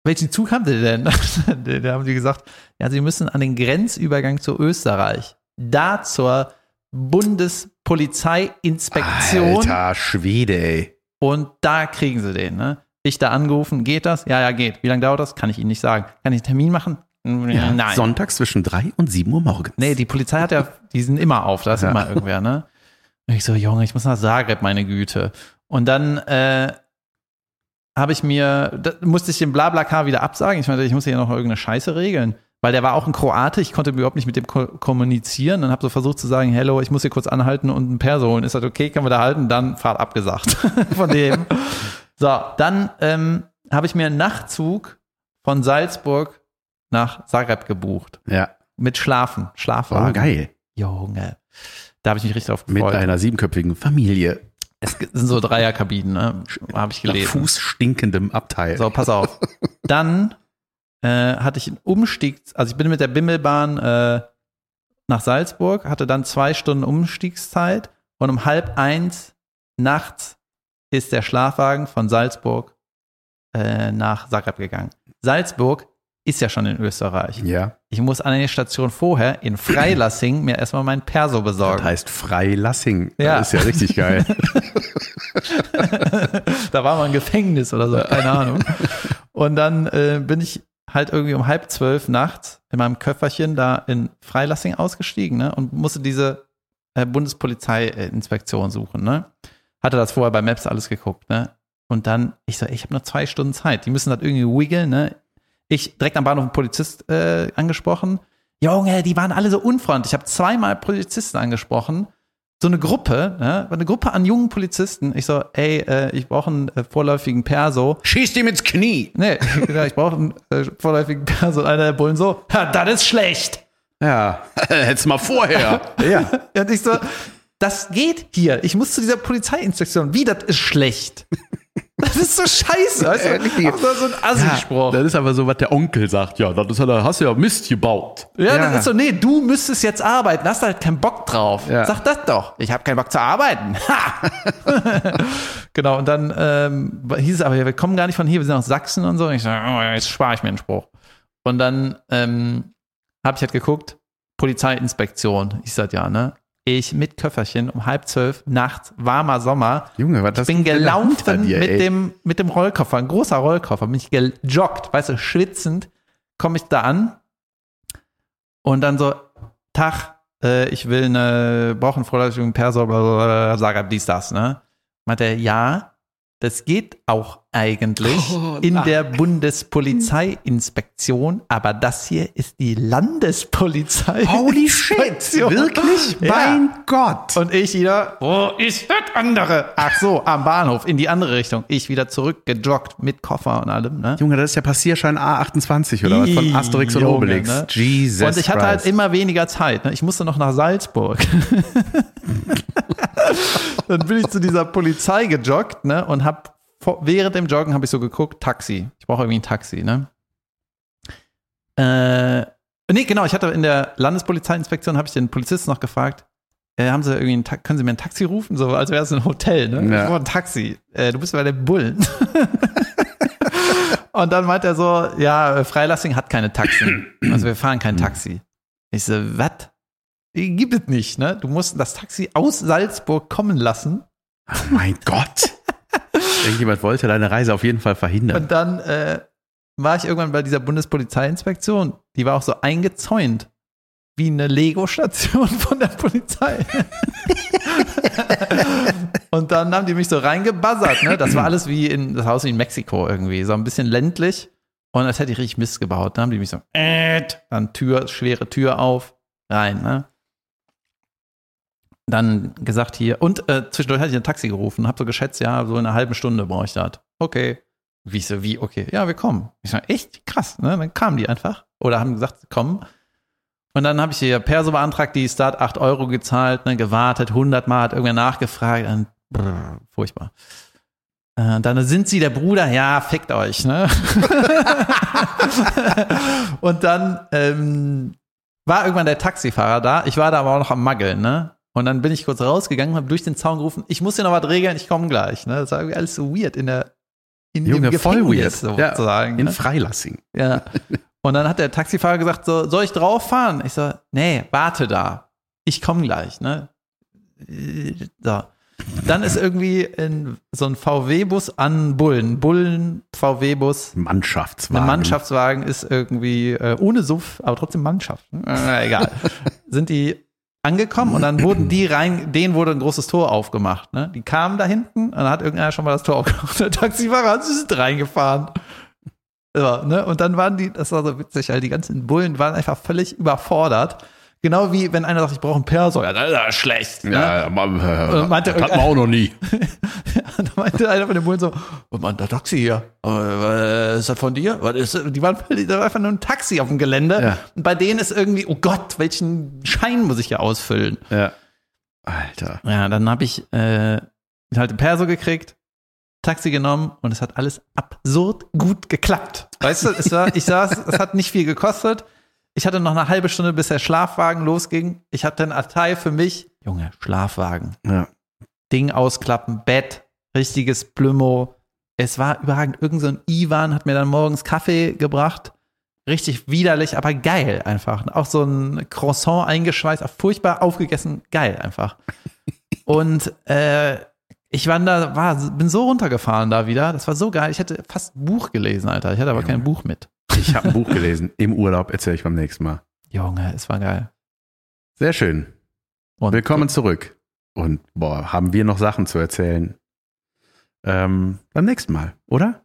S1: welchen Zug haben sie denn? da haben die gesagt, ja, sie müssen an den Grenzübergang zu Österreich. Da zur Bundespolizeiinspektion
S2: Alter Schwede, ey.
S1: und da kriegen sie den. Ne? Ich da angerufen, geht das? Ja, ja, geht. Wie lange dauert das? Kann ich Ihnen nicht sagen. Kann ich einen Termin machen? Nein.
S2: Sonntags zwischen drei und sieben Uhr morgens.
S1: Nee, die Polizei hat ja, die sind immer auf, da ist
S2: Ja.
S1: immer irgendwer, ne? Und ich so, Junge, ich muss nach Zagreb, meine Güte. Und dann äh, habe ich mir, da musste ich den Blablacar wieder absagen. Ich meinte, ich muss hier noch irgendeine Scheiße regeln. Weil der war auch ein Kroate, ich konnte überhaupt nicht mit dem ko kommunizieren und habe so versucht zu sagen, hello, ich muss hier kurz anhalten und einen Perso holen. Ist das okay, können wir da halten? Dann Fahrt abgesagt von dem. so, dann ähm, habe ich mir einen Nachtzug von Salzburg nach Zagreb gebucht.
S2: Ja.
S1: Mit Schlafen, Schlafwagen.
S2: Oh, geil.
S1: Junge. Da habe ich mich richtig drauf
S2: Mit
S1: gefreut.
S2: einer siebenköpfigen Familie.
S1: Es sind so Dreierkabinen, ne? Habe ich
S2: Nach
S1: gelesen.
S2: fußstinkendem Abteil.
S1: So, pass auf. Dann äh, hatte ich einen Umstieg, also ich bin mit der Bimmelbahn äh, nach Salzburg, hatte dann zwei Stunden Umstiegszeit und um halb eins nachts ist der Schlafwagen von Salzburg äh, nach Zagreb gegangen. Salzburg ist ja schon in Österreich.
S2: Ja.
S1: Ich muss an der Station vorher in Freilassing mir erstmal mein Perso
S2: Das
S1: besorgen.
S2: heißt Freilassing.
S1: Ja.
S2: Das ist ja richtig geil.
S1: da war mal ein Gefängnis oder so, keine Ahnung. Und dann äh, bin ich halt irgendwie um halb zwölf nachts in meinem Köfferchen da in Freilassing ausgestiegen ne, und musste diese äh, Bundespolizeiinspektion suchen. Ne? Hatte das vorher bei Maps alles geguckt. Ne? Und dann, ich so, ey, ich habe nur zwei Stunden Zeit. Die müssen das irgendwie wiggeln. Ne? Ich direkt am Bahnhof einen Polizist äh, angesprochen. Junge, die waren alle so unfreundlich. Ich habe zweimal Polizisten angesprochen so eine Gruppe, ne, eine Gruppe an jungen Polizisten. Ich so, ey, äh, ich brauche einen äh, vorläufigen Perso.
S2: Schießt ihm ins Knie.
S1: Nee, ich brauche einen äh, vorläufigen Perso. Und einer der Bullen so, ja, das ist schlecht.
S2: Ja. Hättest mal vorher. ja.
S1: Und ich so, das geht hier. Ich muss zu dieser Polizeiinspektion. Wie, das ist schlecht. Das ist so scheiße. Weißt du?
S2: richtig.
S1: Aber so ein Assi-Spruch.
S2: Das ist aber so, was der Onkel sagt. Ja, das ist, da hast du ja Mist gebaut.
S1: Ja, das ist so, nee, du müsstest jetzt arbeiten, hast halt keinen Bock drauf.
S2: Ja.
S1: Sag das doch. Ich habe keinen Bock zu arbeiten. Ha! genau, und dann ähm, hieß es aber, ja, wir kommen gar nicht von hier, wir sind aus Sachsen und so. Und ich so, oh, jetzt spare ich mir einen Spruch. Und dann ähm, habe ich halt geguckt, Polizeiinspektion, ich sag ja, ne? Ich mit Köfferchen um halb zwölf nachts, warmer Sommer,
S2: Junge, was das
S1: ich bin
S2: dir,
S1: mit,
S2: ey.
S1: dem, mit dem Rollkoffer, ein großer Rollkoffer, bin ich gejoggt, weißt du, schwitzend, komme ich da an und dann so, Tag, äh, ich will eine, vorläufigen Perso, bla, bla, bla, sag dies, das, ne? Meint er, ja, das geht auch eigentlich
S2: Oh,
S1: in
S2: nein.
S1: der Bundespolizeiinspektion, aber das hier ist die Landespolizei.
S2: Holy shit. Wirklich?
S1: Ja.
S2: Mein Gott.
S1: Und ich wieder, wo ist das andere? Ach so, am Bahnhof, in die andere Richtung. Ich wieder zurückgejoggt mit Koffer und allem, ne?
S2: Junge, das ist ja Passierschein A28 oder was von Asterix und
S1: Junge,
S2: Obelix.
S1: ne?
S2: Jesus
S1: Und ich hatte halt
S2: Christ.
S1: immer weniger Zeit. Ne? Ich musste noch nach Salzburg. Dann bin ich zu dieser Polizei gejoggt ne? und hab vor, während dem Joggen habe ich so geguckt, Taxi. Ich brauche irgendwie ein Taxi. Ne? Äh, nee, genau. Ich hatte in der Landespolizeiinspektion habe ich den Polizisten noch gefragt. Äh, haben Sie irgendwie ein können Sie mir ein Taxi rufen? So, als wäre es ein Hotel, ne?
S2: Ja.
S1: Ich brauche ein Taxi. Äh, du bist bei den Bullen. Und dann meint er so, ja, Freilassing hat keine Taxen. Also wir fahren kein Taxi. Ich so, was? Die gibt es nicht, ne? Du musst das Taxi aus Salzburg kommen lassen.
S2: Oh mein Gott. Irgendjemand wollte deine Reise auf jeden Fall verhindern.
S1: Und dann äh, war ich irgendwann bei dieser Bundespolizeiinspektion. Die war auch so eingezäunt. Wie eine Lego-Station von der Polizei. und dann haben die mich so reingebuzzert, ne? Das war alles wie in das Haus wie in Mexiko irgendwie. So ein bisschen ländlich. Und als hätte ich richtig Mist gebaut. Dann haben die mich so, äh, dann Tür, schwere Tür auf, rein, ne? Dann gesagt hier, und äh, zwischendurch hatte ich ein Taxi gerufen, hab so geschätzt, ja, so in einer halben Stunde brauche ich das. Okay. Wie so, wie, okay, ja, wir kommen. Ich so, echt krass, ne? Dann kamen die einfach. Oder haben gesagt, kommen. Und dann habe ich hier Perso beantragt, die Start 8 Euro gezahlt, ne, gewartet, 100 Mal, hat irgendwer nachgefragt, dann, brr, furchtbar. Äh, dann sind sie der Bruder, ja, fickt euch, ne? und dann ähm, war irgendwann der Taxifahrer da, ich war da aber auch noch am Maggeln, ne? Und dann bin ich kurz rausgegangen, habe durch den Zaun gerufen, ich muss hier noch was regeln, ich komme gleich, ne? Das war irgendwie alles so weird in der in
S2: Junge,
S1: dem
S2: voll weird.
S1: Sozusagen.
S2: In
S1: ne?
S2: Freilassing.
S1: Ja. Und dann hat der Taxifahrer gesagt, so, soll ich drauf fahren? Ich so, nee, warte da. Ich komme gleich, ne? So. Dann ist irgendwie in, so ein VW-Bus an Bullen. Bullen, VW-Bus.
S2: Mannschaftswagen.
S1: Ein Mannschaftswagen ist irgendwie äh, ohne Suff, aber trotzdem Mannschaft. Äh, egal. Sind die angekommen und dann wurden die rein, denen wurde ein großes Tor aufgemacht. Ne? Die kamen da hinten und dann hat irgendeiner schon mal das Tor aufgemacht. Der Taxifahrer hat sind reingefahren. Ja, ne? Und dann waren die, das war so witzig, weil die ganzen Bullen waren einfach völlig überfordert. Genau wie wenn einer sagt, ich brauche ein Perso. Ja, das ist schlecht. Ne?
S2: Ja, aber, äh,
S1: meinte
S2: das hatten wir auch noch nie.
S1: da meinte einer von den Bullen so, was man, der Taxi hier, äh, ist das von dir? Was ist, das? die waren da war einfach nur ein Taxi auf dem Gelände.
S2: Ja.
S1: Und bei denen ist irgendwie, oh Gott, welchen Schein muss ich hier ausfüllen?
S2: Ja. Alter.
S1: Ja, dann habe ich äh, halt ein Perso gekriegt, Taxi genommen und es hat alles absurd gut geklappt. Weißt du, es war, ich saß, es hat nicht viel gekostet. Ich hatte noch eine halbe Stunde, bis der Schlafwagen losging. Ich hatte ein Abteil für mich. Junge, Schlafwagen.
S2: Ja.
S1: Ding ausklappen, Bett, richtiges Plümo. Es war überragend. Irgend so ein Ivan hat mir dann morgens Kaffee gebracht. Richtig widerlich, aber geil einfach. Auch so ein Croissant eingeschweißt, furchtbar aufgegessen, geil einfach. Und äh, ich war da, war, bin so runtergefahren da wieder. Das war so geil. Ich hätte fast ein Buch gelesen, Alter. Ich hatte aber kein Buch mit.
S2: Ich habe ein Buch gelesen im Urlaub, erzähle ich beim nächsten Mal.
S1: Junge, es war geil.
S2: Sehr schön.
S1: Und
S2: Willkommen zurück. Und boah, haben wir noch Sachen zu erzählen? Ähm, beim nächsten Mal, oder?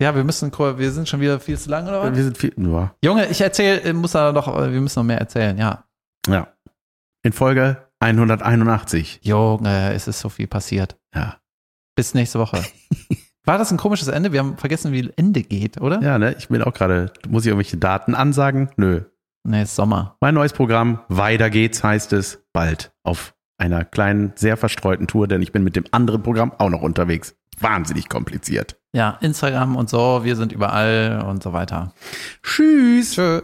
S1: Ja, wir müssen, wir sind schon wieder viel zu lang, oder was?
S2: Wir sind viel, ja.
S1: Junge, ich erzähle, muss da noch, wir müssen noch mehr erzählen, ja.
S2: ja. In Folge 181.
S1: Junge, es ist so viel passiert.
S2: Ja.
S1: Bis nächste Woche. War das ein komisches Ende? Wir haben vergessen, wie Ende geht, oder?
S2: Ja, ne? Ich bin auch gerade, muss ich irgendwelche Daten ansagen? Nö.
S1: Nee, ist Sommer.
S2: Mein neues Programm, Weiter geht's, heißt es, bald auf einer kleinen, sehr verstreuten Tour, denn ich bin mit dem anderen Programm auch noch unterwegs. Wahnsinnig kompliziert.
S1: Ja, Instagram und so, wir sind überall und so weiter.
S2: Tschüss.
S1: Tschö.